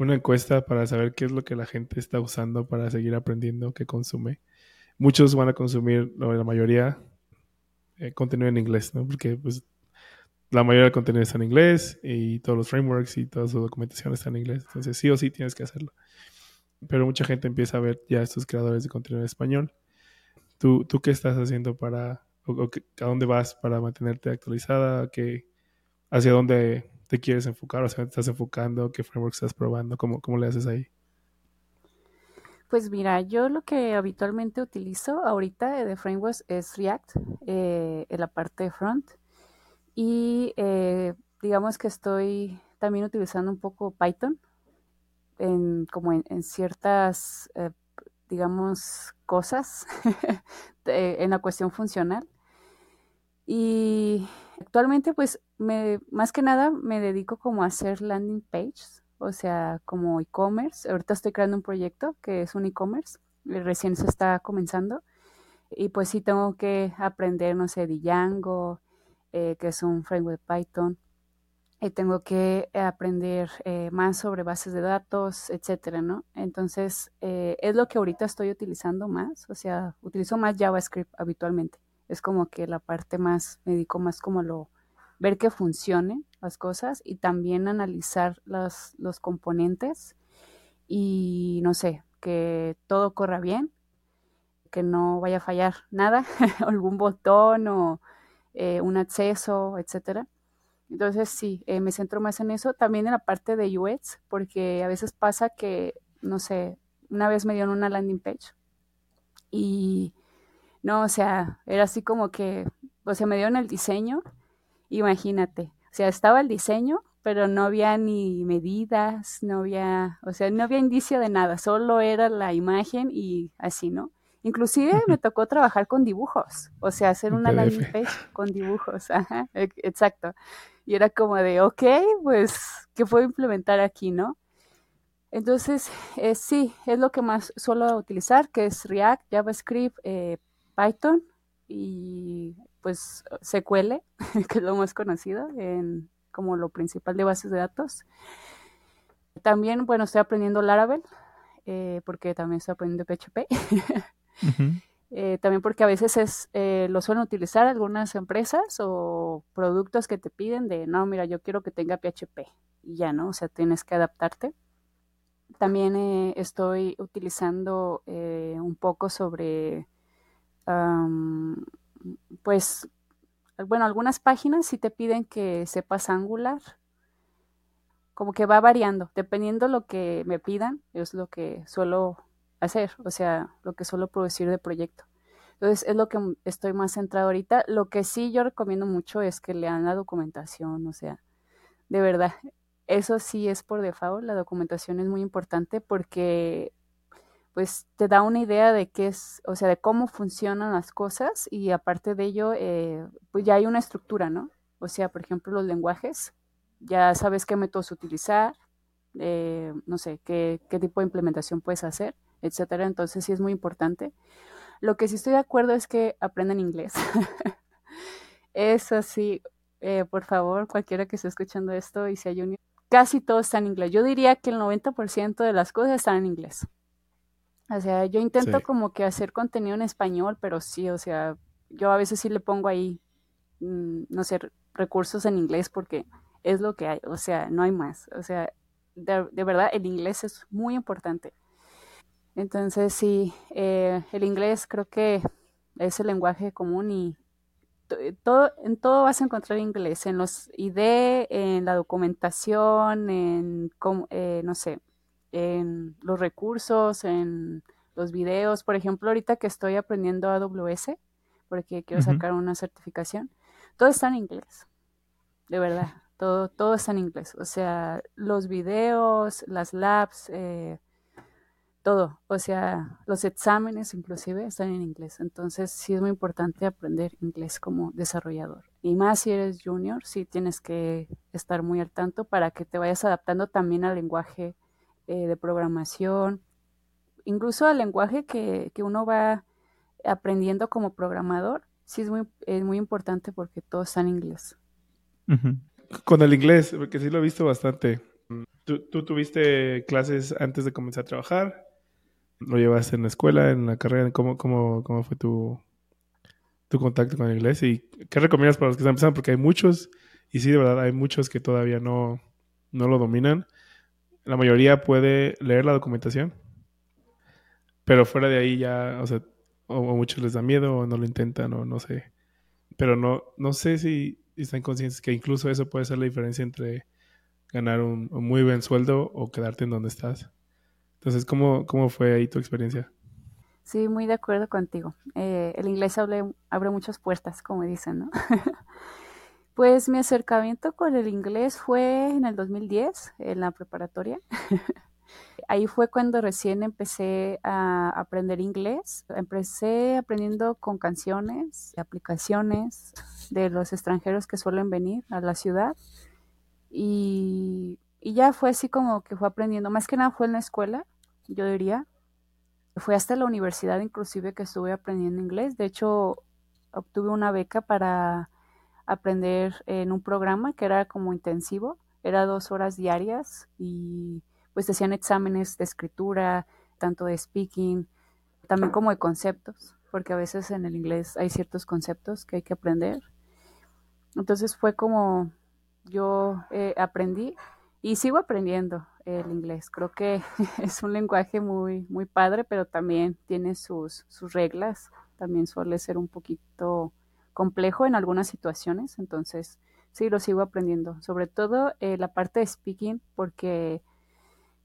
una encuesta para saber qué es lo que la gente está usando para seguir aprendiendo, qué consume. Muchos van a consumir, la mayoría, eh, contenido en inglés, ¿no? Porque pues la mayoría del contenido está en inglés y todos los frameworks y toda su documentación está en inglés. Entonces, sí o sí tienes que hacerlo. Pero mucha gente empieza a ver ya estos creadores de contenido en español. ¿Tú, tú qué estás haciendo para, a dónde vas para mantenerte actualizada? ¿Qué, ¿Hacia dónde te quieres enfocar? ¿Hacia dónde estás enfocando? ¿Qué framework estás probando? ¿Cómo, cómo le haces ahí? Pues mira, yo lo que habitualmente utilizo ahorita de frameworks es React eh, en la parte de front y eh, digamos que estoy también utilizando un poco Python en, como en, ciertas, eh, digamos, cosas en la cuestión funcional. Y actualmente, pues, me, más que nada me dedico como a hacer landing pages, o sea, como e-commerce. Ahorita estoy creando un proyecto que es un e-commerce, recién se está comenzando. Y pues sí tengo que aprender, no sé, Django, eh, que es un framework de Python. Y tengo que aprender eh, más sobre bases de datos, etcétera, ¿no? Entonces, eh, es lo que ahorita estoy utilizando más, o sea, utilizo más JavaScript habitualmente es como que la parte más, me dedico más como lo, ver que funcionen las cosas y también analizar los, los componentes y no sé, que todo corra bien, que no vaya a fallar nada, algún botón o eh, un acceso, etcétera. Entonces sí, eh, me centro más en eso, también en la parte de UX, porque a veces pasa que, no sé, una vez me dieron una landing page y no, o sea, era así como que, o sea, me dieron el diseño, imagínate, o sea, estaba el diseño, pero no había ni medidas, no había, o sea, no había indicio de nada, solo era la imagen y así, ¿no? Inclusive me tocó trabajar con dibujos, o sea, hacer una landing page con dibujos, ajá, exacto. Y era como de, ok, pues, ¿qué puedo implementar aquí, no? Entonces, eh, sí, es lo que más suelo utilizar, que es React, JavaScript, eh, Python y pues SQL, que es lo más conocido en, como lo principal de bases de datos. También, bueno, estoy aprendiendo Laravel, eh, porque también estoy aprendiendo PHP. Uh -huh. eh, también porque a veces es, eh, lo suelen utilizar algunas empresas o productos que te piden de, no, mira, yo quiero que tenga PHP y ya, ¿no? O sea, tienes que adaptarte. También estoy utilizando un poco sobre, pues, bueno, algunas páginas sí te piden que sepas Angular, como que va variando, dependiendo lo que me pidan, es lo que suelo hacer, o sea, lo que suelo producir de proyecto. Entonces, es lo que estoy más centrado ahorita. Lo que sí yo recomiendo mucho es que lean la documentación, o sea, de verdad, eso sí es por default, la documentación es muy importante porque pues te da una idea de qué es, o sea, de cómo funcionan las cosas y aparte de ello, eh, pues ya hay una estructura, ¿no? O sea, por ejemplo, los lenguajes, ya sabes qué métodos utilizar, eh, no sé, qué, qué tipo de implementación puedes hacer etcétera. Entonces sí es muy importante. Lo que sí estoy de acuerdo es que aprendan inglés. Eso sí, eh, por favor, cualquiera que esté escuchando esto y sea junior, casi todo está en inglés. Yo diría que el 90% de las cosas están en inglés. O sea, yo intento sí. como que hacer contenido en español, pero sí, o sea, yo a veces sí le pongo ahí, mmm, no sé, recursos en inglés porque es lo que hay, o sea, no hay más. O sea, de, de verdad, el inglés es muy importante. Entonces, sí, eh, el inglés creo que es el lenguaje común y todo, en todo vas a encontrar inglés, en los ID, en la documentación, en, eh, no sé, en los recursos, en los videos. Por ejemplo, ahorita que estoy aprendiendo AWS, porque quiero uh -huh. sacar una certificación, todo está en inglés, de verdad, todo, todo está en inglés. O sea, los videos, las labs, eh, todo, o sea, los exámenes inclusive están en inglés, entonces sí es muy importante aprender inglés como desarrollador. Y más si eres junior, sí tienes que estar muy al tanto para que te vayas adaptando también al lenguaje eh, de programación, incluso al lenguaje que, que, uno va aprendiendo como programador, sí es muy, es muy importante porque todo está en inglés. Con el inglés, porque sí lo he visto bastante. ¿Tú, ¿Tú, tuviste clases antes de comenzar a trabajar? ¿Lo llevaste en la escuela, en la carrera? ¿Cómo, cómo, cómo fue tu, tu contacto con el inglés? ¿Y qué recomiendas para los que están empezando? Porque hay muchos, y sí, de verdad, hay muchos que todavía no, no lo dominan. La mayoría puede leer la documentación, pero fuera de ahí ya, o sea, o, muchos les da miedo o no lo intentan o no sé. Pero no, no sé si están conscientes que incluso eso puede ser la diferencia entre ganar un, un muy buen sueldo o quedarte en donde estás. Entonces, ¿cómo, cómo fue ahí tu experiencia? Sí, muy de acuerdo contigo. Eh, el inglés abre, abre, muchas puertas, como dicen, ¿no? pues mi acercamiento con el inglés fue en el 2010, en la preparatoria. ahí fue cuando recién empecé a aprender inglés. Empecé aprendiendo con canciones, aplicaciones de los extranjeros que suelen venir a la ciudad. Y y ya fue así como que fue aprendiendo, más que nada fue en la escuela, yo diría. Fue hasta la universidad inclusive que estuve aprendiendo inglés. De hecho, obtuve una beca para aprender en un programa que era como intensivo. Era dos horas diarias y pues hacían exámenes de escritura, tanto de speaking, también como de conceptos. porque a veces en el inglés hay ciertos conceptos que hay que aprender. Entonces fue como yo eh, aprendí y sigo aprendiendo el inglés. Creo que es un lenguaje muy, muy padre, pero también tiene sus, sus reglas. También suele ser un poquito complejo en algunas situaciones. Entonces, sí, lo sigo aprendiendo. Sobre todo eh, la parte de speaking, porque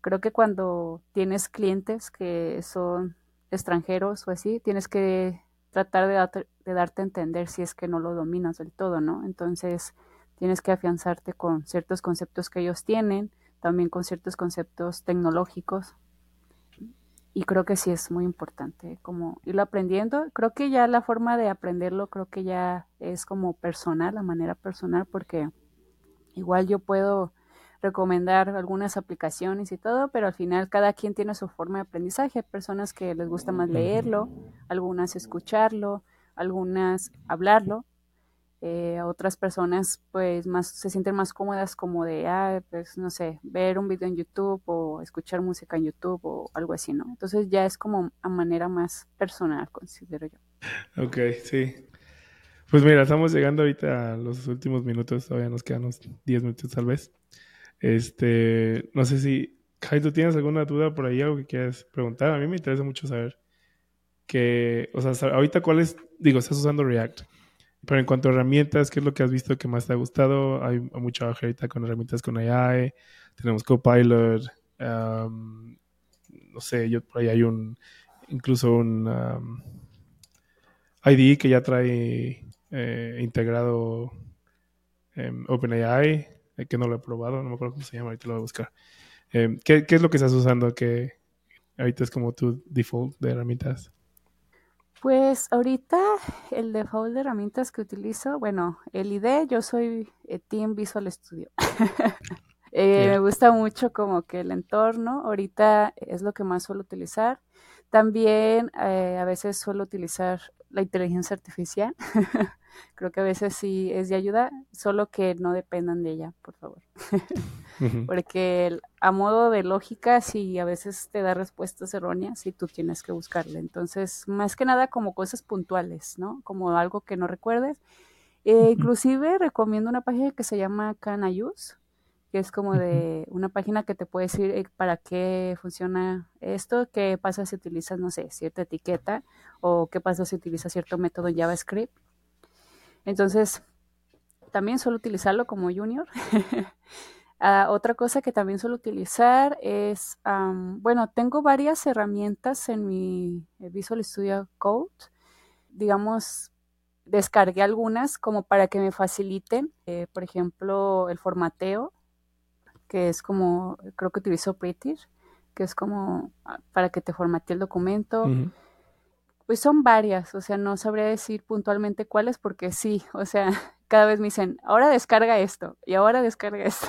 creo que cuando tienes clientes que son extranjeros o así, tienes que tratar de, de darte a entender si es que no lo dominas del todo, ¿no? Entonces, tienes que afianzarte con ciertos conceptos que ellos tienen, también con ciertos conceptos tecnológicos. Y creo que sí es muy importante como irlo aprendiendo. Creo que ya la forma de aprenderlo, creo que ya es como personal, la manera personal, porque igual yo puedo recomendar algunas aplicaciones y todo, pero al final cada quien tiene su forma de aprendizaje. Hay personas que les gusta más leerlo, algunas escucharlo, algunas hablarlo eh, otras personas pues más se sienten más cómodas como de, ah, pues no sé, ver un video en YouTube o escuchar música en YouTube o algo así, ¿no? Entonces ya es como a manera más personal, considero yo. Ok, sí. Pues mira, estamos llegando ahorita a los últimos minutos, todavía nos quedan unos 10 minutos tal vez. Este, no sé si, Kai, ¿tú tienes alguna duda por ahí, algo que quieras preguntar? A mí me interesa mucho saber que, o sea, ahorita cuál es, digo, estás usando React. Pero en cuanto a herramientas, ¿qué es lo que has visto que más te ha gustado? Hay mucha ahorita con herramientas con AI. Tenemos Copilot. no sé, yo por ahí hay un, incluso un IDE que ya trae eh, integrado em, OpenAI, eh, que no lo he probado, no me acuerdo cómo se llama, ahorita lo voy a buscar. Em, ¿qué, ¿Qué es lo que estás usando que ahorita es como tu default de herramientas? Pues ahorita el default de herramientas que utilizo, bueno, el ID, yo soy eh, Team Visual Studio. eh, Me gusta mucho como que el entorno, ahorita es lo que más suelo utilizar. También eh, a veces suelo utilizar la inteligencia artificial. Creo que a veces sí es de ayuda, solo que no dependan de ella, por favor. Porque a modo de lógica, sí, a veces te da respuestas erróneas y tú tienes que buscarle. Entonces, más que nada como cosas puntuales, ¿no? Como algo que no recuerdes. Eh, inclusive recomiendo una página que se llama Canayus, que es como de una página que te puede decir eh, para qué funciona esto, qué pasa si utilizas, no sé, cierta etiqueta o qué pasa si utilizas cierto método en JavaScript. Entonces, también suelo utilizarlo como junior. Ah, otra cosa que también suelo utilizar es, bueno, tengo varias herramientas en mi eh, Visual Studio Code. Digamos, descargué algunas como para que me faciliten, eh, por ejemplo, el formateo, que es como, creo que utilizo Pretty, que es como ah, para que te formatee el documento. Pues son varias, o sea, no sabría decir puntualmente cuáles porque sí, o sea, cada vez me dicen, ahora descarga esto y ahora descarga esto.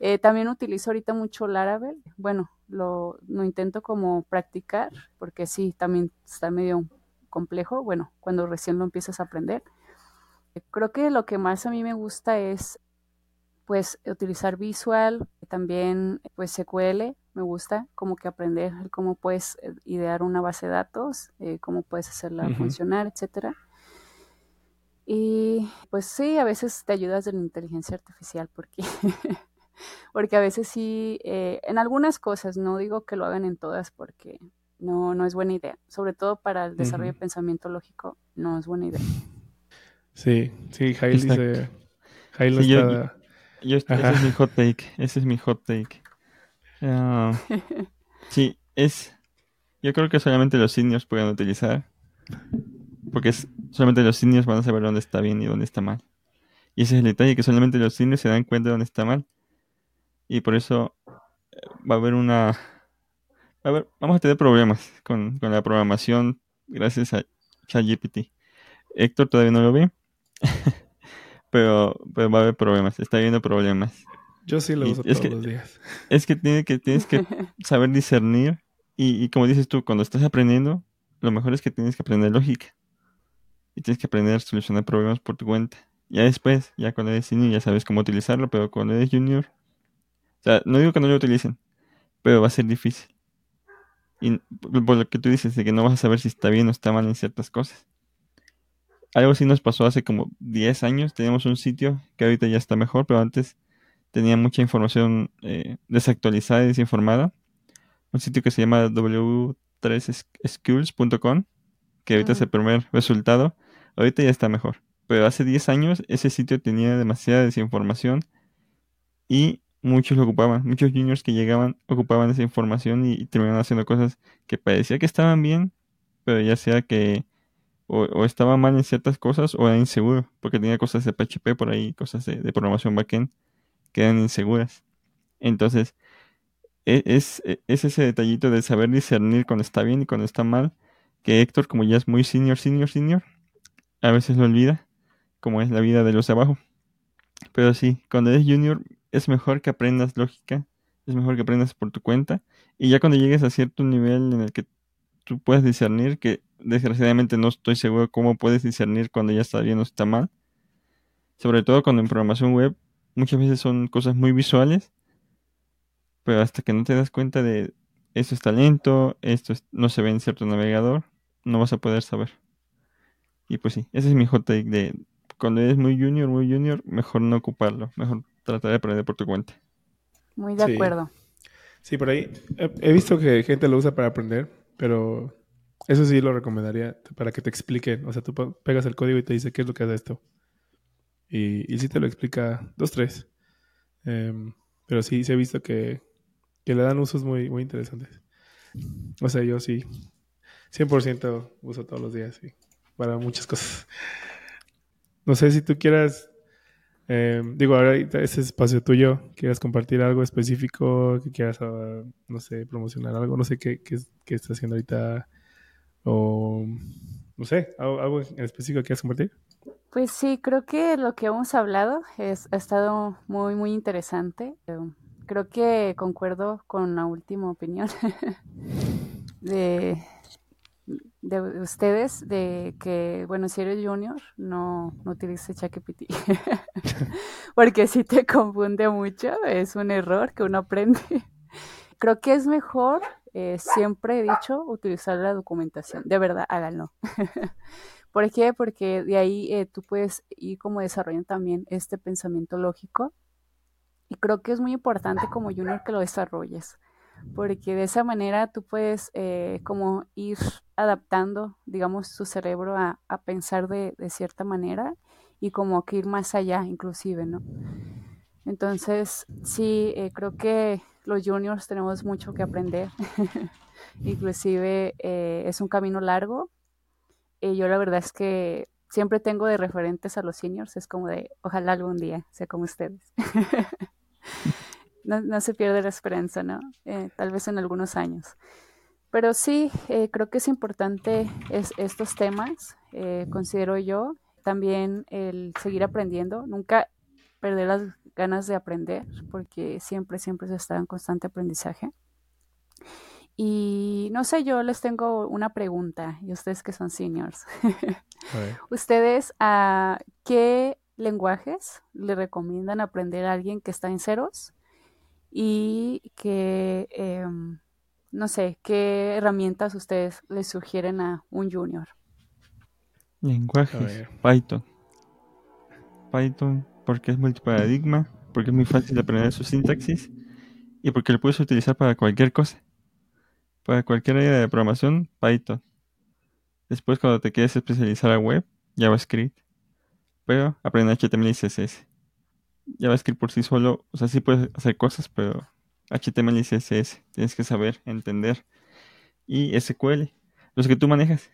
Eh, también utilizo ahorita mucho Laravel. Bueno, lo, lo, intento como practicar porque sí, también está medio complejo. Bueno, cuando recién lo empiezas a aprender. Creo que lo que más a mí me gusta es pues utilizar Visual, también pues SQL, me gusta como que aprender cómo puedes eh, idear una base de datos, eh, cómo puedes hacerla funcionar, etcétera. Y pues sí, a veces te ayudas de la inteligencia artificial porque, porque a veces sí, eh, en algunas cosas, no digo que lo hagan en todas porque no, no es buena idea. Sobre todo para el desarrollo de pensamiento lógico, no es buena idea. Sí, sí, Jail dice... Jail está... Yo, ese es mi hot take, ese es mi hot take. Ah, sí, es... Yo creo que solamente los seniors pueden utilizar porque solamente los seniors van a saber dónde está bien y dónde está mal. Y ese es el detalle, que solamente los seniors se dan cuenta de dónde está mal. Y por eso eh, va a haber una... a vamos a tener problemas con, la programación gracias a ChatGPT. Héctor todavía no lo ve, pero, va a haber problemas, está habiendo problemas. Yo sí lo uso todos los días. Es que, tiene que tienes que saber discernir y, y como dices tú, cuando estás aprendiendo, lo mejor es que tienes que aprender lógica y tienes que aprender a solucionar problemas por tu cuenta. Ya después, ya cuando eres senior, ya sabes cómo utilizarlo, pero cuando eres junior, o sea, no digo que no lo utilicen, pero va a ser difícil. Y por lo que tú dices, de que no vas a saber si está bien o está mal en ciertas cosas. Algo así nos pasó hace como 10 años. Teníamos un sitio que ahorita ya está mejor, pero antes tenía mucha información eh, desactualizada y desinformada. Un sitio que se llama w3schools.com, que ahorita es el primer resultado. Ahorita ya está mejor. Pero hace 10 años ese sitio tenía demasiada desinformación y muchos lo ocupaban. Muchos juniors que llegaban ocupaban esa información y, terminaban haciendo cosas que parecía que estaban bien, pero ya sea que o, estaba mal en ciertas cosas o era inseguro, porque tenía cosas de PHP por ahí, cosas de, programación backend que eran inseguras. Entonces, e, es, e, es, ese detallito de saber discernir cuando está bien y cuando está mal, que Héctor, como ya es muy senior, senior, senior, a veces lo olvida, como es la vida de los de abajo. Pero sí, cuando eres junior es mejor que aprendas lógica, es mejor que aprendas por tu cuenta, y ya cuando llegues a cierto nivel en el que tú puedes discernir, que desgraciadamente no estoy seguro cómo puedes discernir cuando ya está bien o está mal, sobre todo cuando en programación web muchas veces son cosas muy visuales, pero hasta que no te das cuenta de esto es talento, esto no se ve en cierto navegador, no vas a poder saber. Y pues sí, ese es mi hot take de cuando eres muy junior, muy junior, mejor no ocuparlo, mejor tratar de aprender por tu cuenta. Muy de acuerdo. Sí, por ahí he, visto que gente lo usa para aprender, pero eso sí lo recomendaría para que te expliquen. O sea, tú pegas el código y te dice qué es lo que hace esto. Y, y sí te lo explica dos, tres. Em, pero sí, se ha visto que, que, le dan usos muy, muy interesantes. O sea, yo sí, 100% uso todos los días, para muchas cosas. No sé si tú quieras, em, digo, ahora ese espacio tuyo, quieras compartir algo específico, que quieras, ah, no sé, promocionar algo, no sé qué, qué, qué estás haciendo ahorita, o no sé, algo específico que quieras compartir. Pues sí, creo que lo que hemos hablado es, ha estado muy, muy interesante. Em, creo que concuerdo con la última opinión de, de ustedes, de que, bueno, si eres junior, no, no utilices ChatGPT, porque si te confunde mucho, es un error que uno aprende. Creo que es mejor, eh, siempre he dicho, utilizar la documentación. De verdad, háganlo. ¿Por qué? Porque de ahí eh, tú puedes ir como desarrollando también este pensamiento lógico. Y creo que es muy importante como junior que lo desarrolles, porque de esa manera tú puedes eh, como ir adaptando, digamos, tu cerebro a, pensar de, cierta manera y como ir más allá inclusive, ¿no? Entonces, sí, eh, creo que los juniors tenemos mucho que aprender. inclusive es un camino largo, y yo la verdad es que siempre tengo de referentes a los seniors, es como de, ojalá algún día sea como ustedes. no, se pierde la esperanza, ¿no? Eh, tal vez en algunos años. Pero sí, eh, creo que es importante es, estos temas, eh, considero yo, también el seguir aprendiendo, nunca perder las ganas de aprender, porque siempre, siempre se está en constante aprendizaje. Y no sé, yo les tengo una pregunta, y ustedes que son seniors. ¿Ustedes a qué lenguajes le recomiendan aprender a alguien que está en ceros? Y que, em, no sé, ¿qué herramientas ustedes le sugieren a un junior? Lenguajes, Python. Python, porque es multiparadigma, porque es muy fácil de aprender su sintaxis y porque lo puedes utilizar para cualquier cosa. Para cualquier área de programación, Python. Después, cuando te quieres especializar a web, JavaScript. Pero aprende HTML y CSS. JavaScript por sí solo, o sea, sí puedes hacer cosas, pero HTML y CSS tienes que saber, entender. Y SQL, los que tú manejas.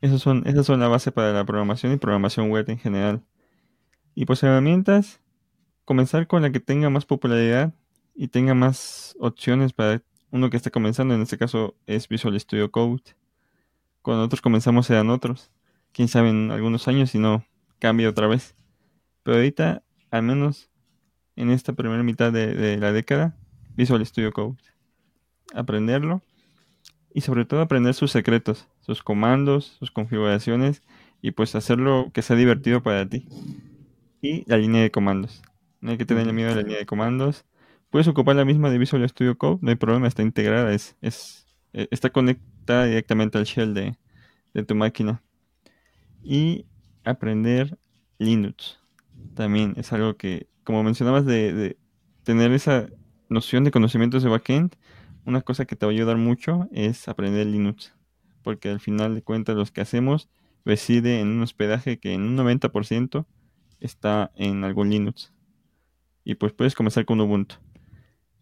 Esos son, esas son la base para la programación y programación web en general. Y pues herramientas, comenzar con la que tenga más popularidad y tenga más opciones para uno que está comenzando, en este caso es Visual Studio Code. Cuando nosotros comenzamos eran otros. Quién sabe en algunos años si no cambia otra vez. Pero ahorita, al menos en esta primera mitad de, la década, Visual Studio Code. Aprenderlo y sobre todo aprender sus secretos, sus comandos, sus configuraciones y pues hacerlo que sea divertido para ti. Y la línea de comandos. No hay que tener miedo a la línea de comandos. Puedes ocupar la misma de Visual Studio Code, no hay problema, está integrada, es, eh, está conectada directamente al shell de tu máquina. Y aprender Linux también es algo que, como mencionabas, de, de tener esa noción de conocimientos de backend, una cosa que te va a ayudar mucho es aprender Linux. Porque al final de cuentas, los que hacemos reside en un hospedaje que en un 90% está en algún Linux. Y pues puedes comenzar con Ubuntu.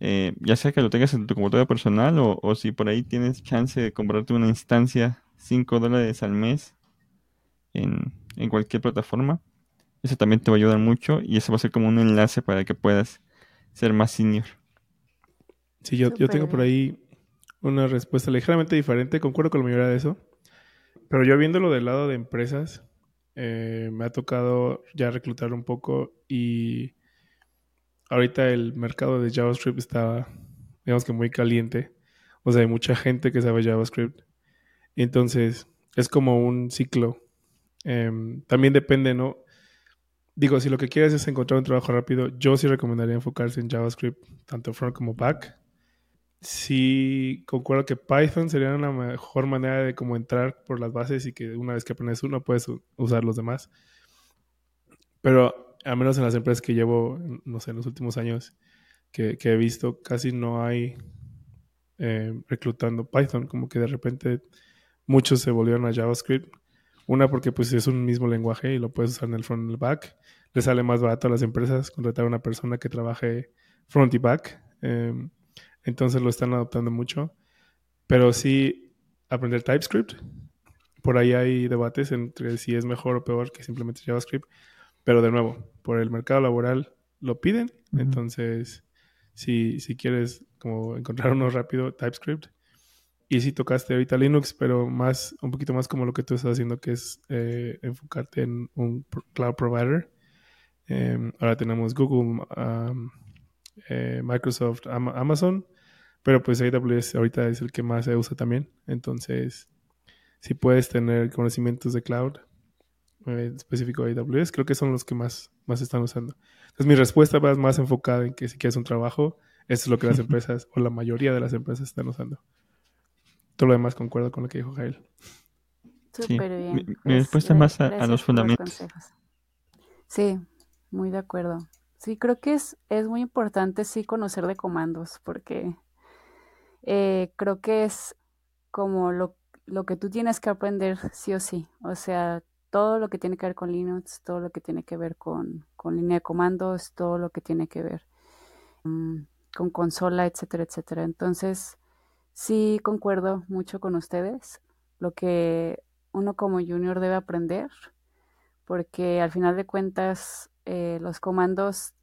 Eh, ya sea que lo tengas en tu computadora personal o, o, si por ahí tienes chance de comprarte una instancia 5 dólares al mes en, en, cualquier plataforma, eso también te va a ayudar mucho y eso va a ser como un enlace para que puedas ser más senior. Sí, yo, yo tengo por ahí una respuesta ligeramente diferente, concuerdo con la mayoría de eso, pero yo viéndolo del lado de empresas, eh, me ha tocado ya reclutar un poco y ahorita el mercado de JavaScript está, digamos que muy caliente. O sea, hay mucha gente que sabe JavaScript. Entonces, es como un ciclo. Eh, también depende, ¿no? Digo, si lo que quieres es encontrar un trabajo rápido, yo sí recomendaría enfocarse en JavaScript, tanto front como back. Sí, concuerdo que Python sería una mejor manera de como entrar por las bases y que una vez que aprendes uno puedes usar los demás. Pero al menos en las empresas que llevo, no sé, en los últimos años que, he visto, casi no hay eh, reclutando Python. Como que de repente muchos se volvieron a JavaScript. Una porque pues es un mismo lenguaje y lo puedes usar en el front y el back. Le sale más barato a las empresas contratar a una persona que trabaje front y back. Eh, entonces lo están adoptando mucho. Pero sí, aprender TypeScript. Por ahí hay debates entre si es mejor o peor que simplemente JavaScript. Pero de nuevo, por el mercado laboral lo piden. Uh -huh. Entonces, si, si quieres como encontrar uno rápido, TypeScript. Y si tocaste ahorita Linux, pero más, un poquito más como lo que tú estás haciendo, que es eh, enfocarte en un cloud provider. Eh, ahora tenemos Google, um, eh, Microsoft, Amazon, pero pues AWS ahorita es el que más se usa también. Entonces, si puedes tener conocimientos de cloud eh, específico de AWS, creo que son los que más, más están usando. Entonces, mi respuesta va más enfocada en que si quieres un trabajo, eso es lo que las empresas o la mayoría de las empresas están usando. Todo lo demás concuerdo con lo que dijo Jael. Súper sí. bien. Mi, mi respuesta más a, a, los fundamentos. Sí, muy de acuerdo. Sí, creo que es, es muy importante sí conocer de comandos, porque eh, creo que es como lo, lo que tú tienes que aprender sí o sí. O sea, todo lo que tiene que ver con Linux, todo lo que tiene que ver con, con línea de comandos, todo lo que tiene que ver um, con consola, etcétera, etcétera. Entonces, sí concuerdo mucho con ustedes. Lo que uno como junior debe aprender, porque al final de cuentas eh, los comandos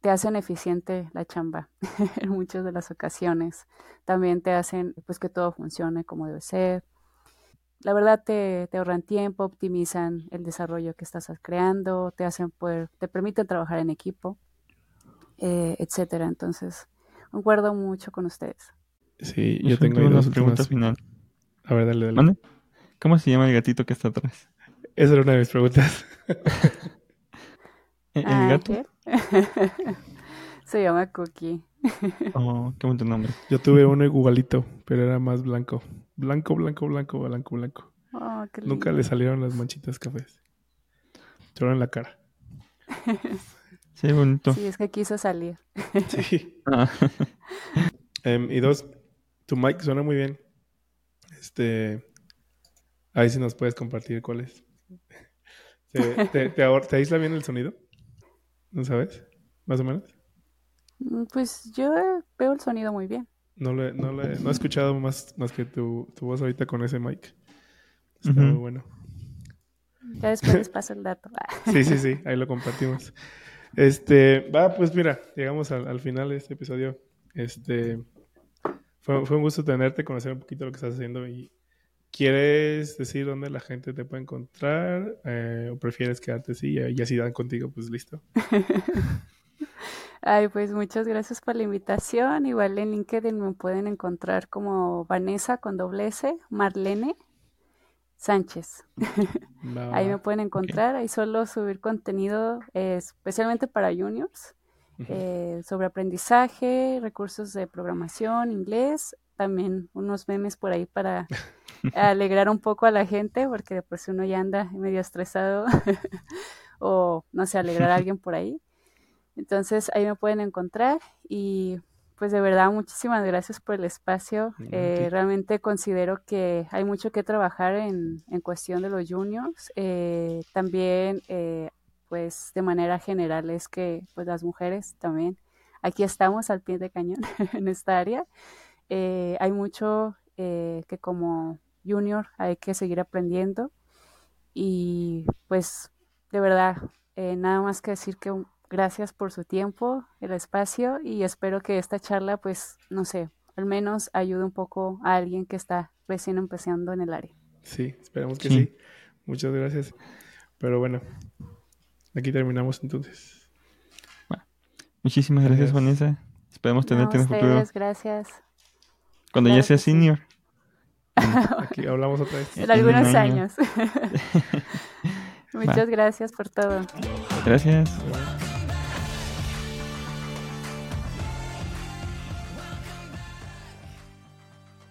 te hacen eficiente la chamba en muchas de las ocasiones. También te hacen pues que todo funcione como debe ser. La verdad te, te, ahorran tiempo, optimizan el desarrollo que estás creando, te hacen poder, te permiten trabajar en equipo, eh, etcétera. Entonces, concuerdo mucho con ustedes. Sí, yo tengo una pregunta final. A ver, dale, dale. ¿Mande? ¿Cómo se llama el gatito que está atrás? Esa era una de mis preguntas. ¿El ah, gato? Se llama Cookie. Oh, qué buen nombre. Yo tuve uno igualito, pero era más blanco. Blanco, blanco, blanco, blanco, blanco. Oh, Nunca le salieron las manchitas cafés. Solo en la cara. Sí, bonito. Sí, es que quiso salir. Sí. Ah. um, y dos, tu mic suena muy bien. Este. Ahí sí nos puedes compartir cuál es. ¿Te, te, te, te aísla bien el sonido? ¿No sabes? ¿Más o menos? Pues yo veo el sonido muy bien. No, le, no, le, no he escuchado más, más que tu, tu voz ahorita con ese mic. Está uh -huh. muy bueno. Ya después les paso el dato. sí, sí, sí, ahí lo compartimos. Este, va, pues mira, llegamos al, al final de este episodio. Este, fue, fue, un gusto tenerte, conocer un poquito lo que estás haciendo y ¿Quieres decir dónde la gente te puede encontrar? Eh, ¿O prefieres quedarte así y así dan contigo? Pues listo. Ay, pues muchas gracias por la invitación. Igual en LinkedIn me pueden encontrar como Vanessa con doble S, Marlene Sánchez. No. Ahí me pueden encontrar. Okay. Ahí solo subir contenido eh, especialmente para juniors uh -huh. eh, sobre aprendizaje, recursos de programación, inglés también unos memes por ahí para alegrar un poco a la gente, porque de por si uno ya anda medio estresado o no sé, alegrar a alguien por ahí. Entonces ahí me pueden encontrar y pues de verdad muchísimas gracias por el espacio. Eh, realmente considero que hay mucho que trabajar en, en cuestión de los juniors. Eh, también eh, pues de manera general es que pues las mujeres también aquí estamos al pie de cañón en esta área. hay mucho que como junior hay que seguir aprendiendo y pues de verdad nada más que decir que Gracias por su tiempo, el espacio y espero que esta charla, pues, no sé, al menos ayude un poco a alguien que está recién empezando en el área. Sí, esperamos que sí. Muchas gracias. Pero bueno, aquí terminamos entonces. muchísimas gracias, Vanessa. Esperemos tenerte en el futuro. Gracias. Cuando ya sea senior. Aquí hablamos otra vez. En algunos años. Muchas gracias por todo. Gracias.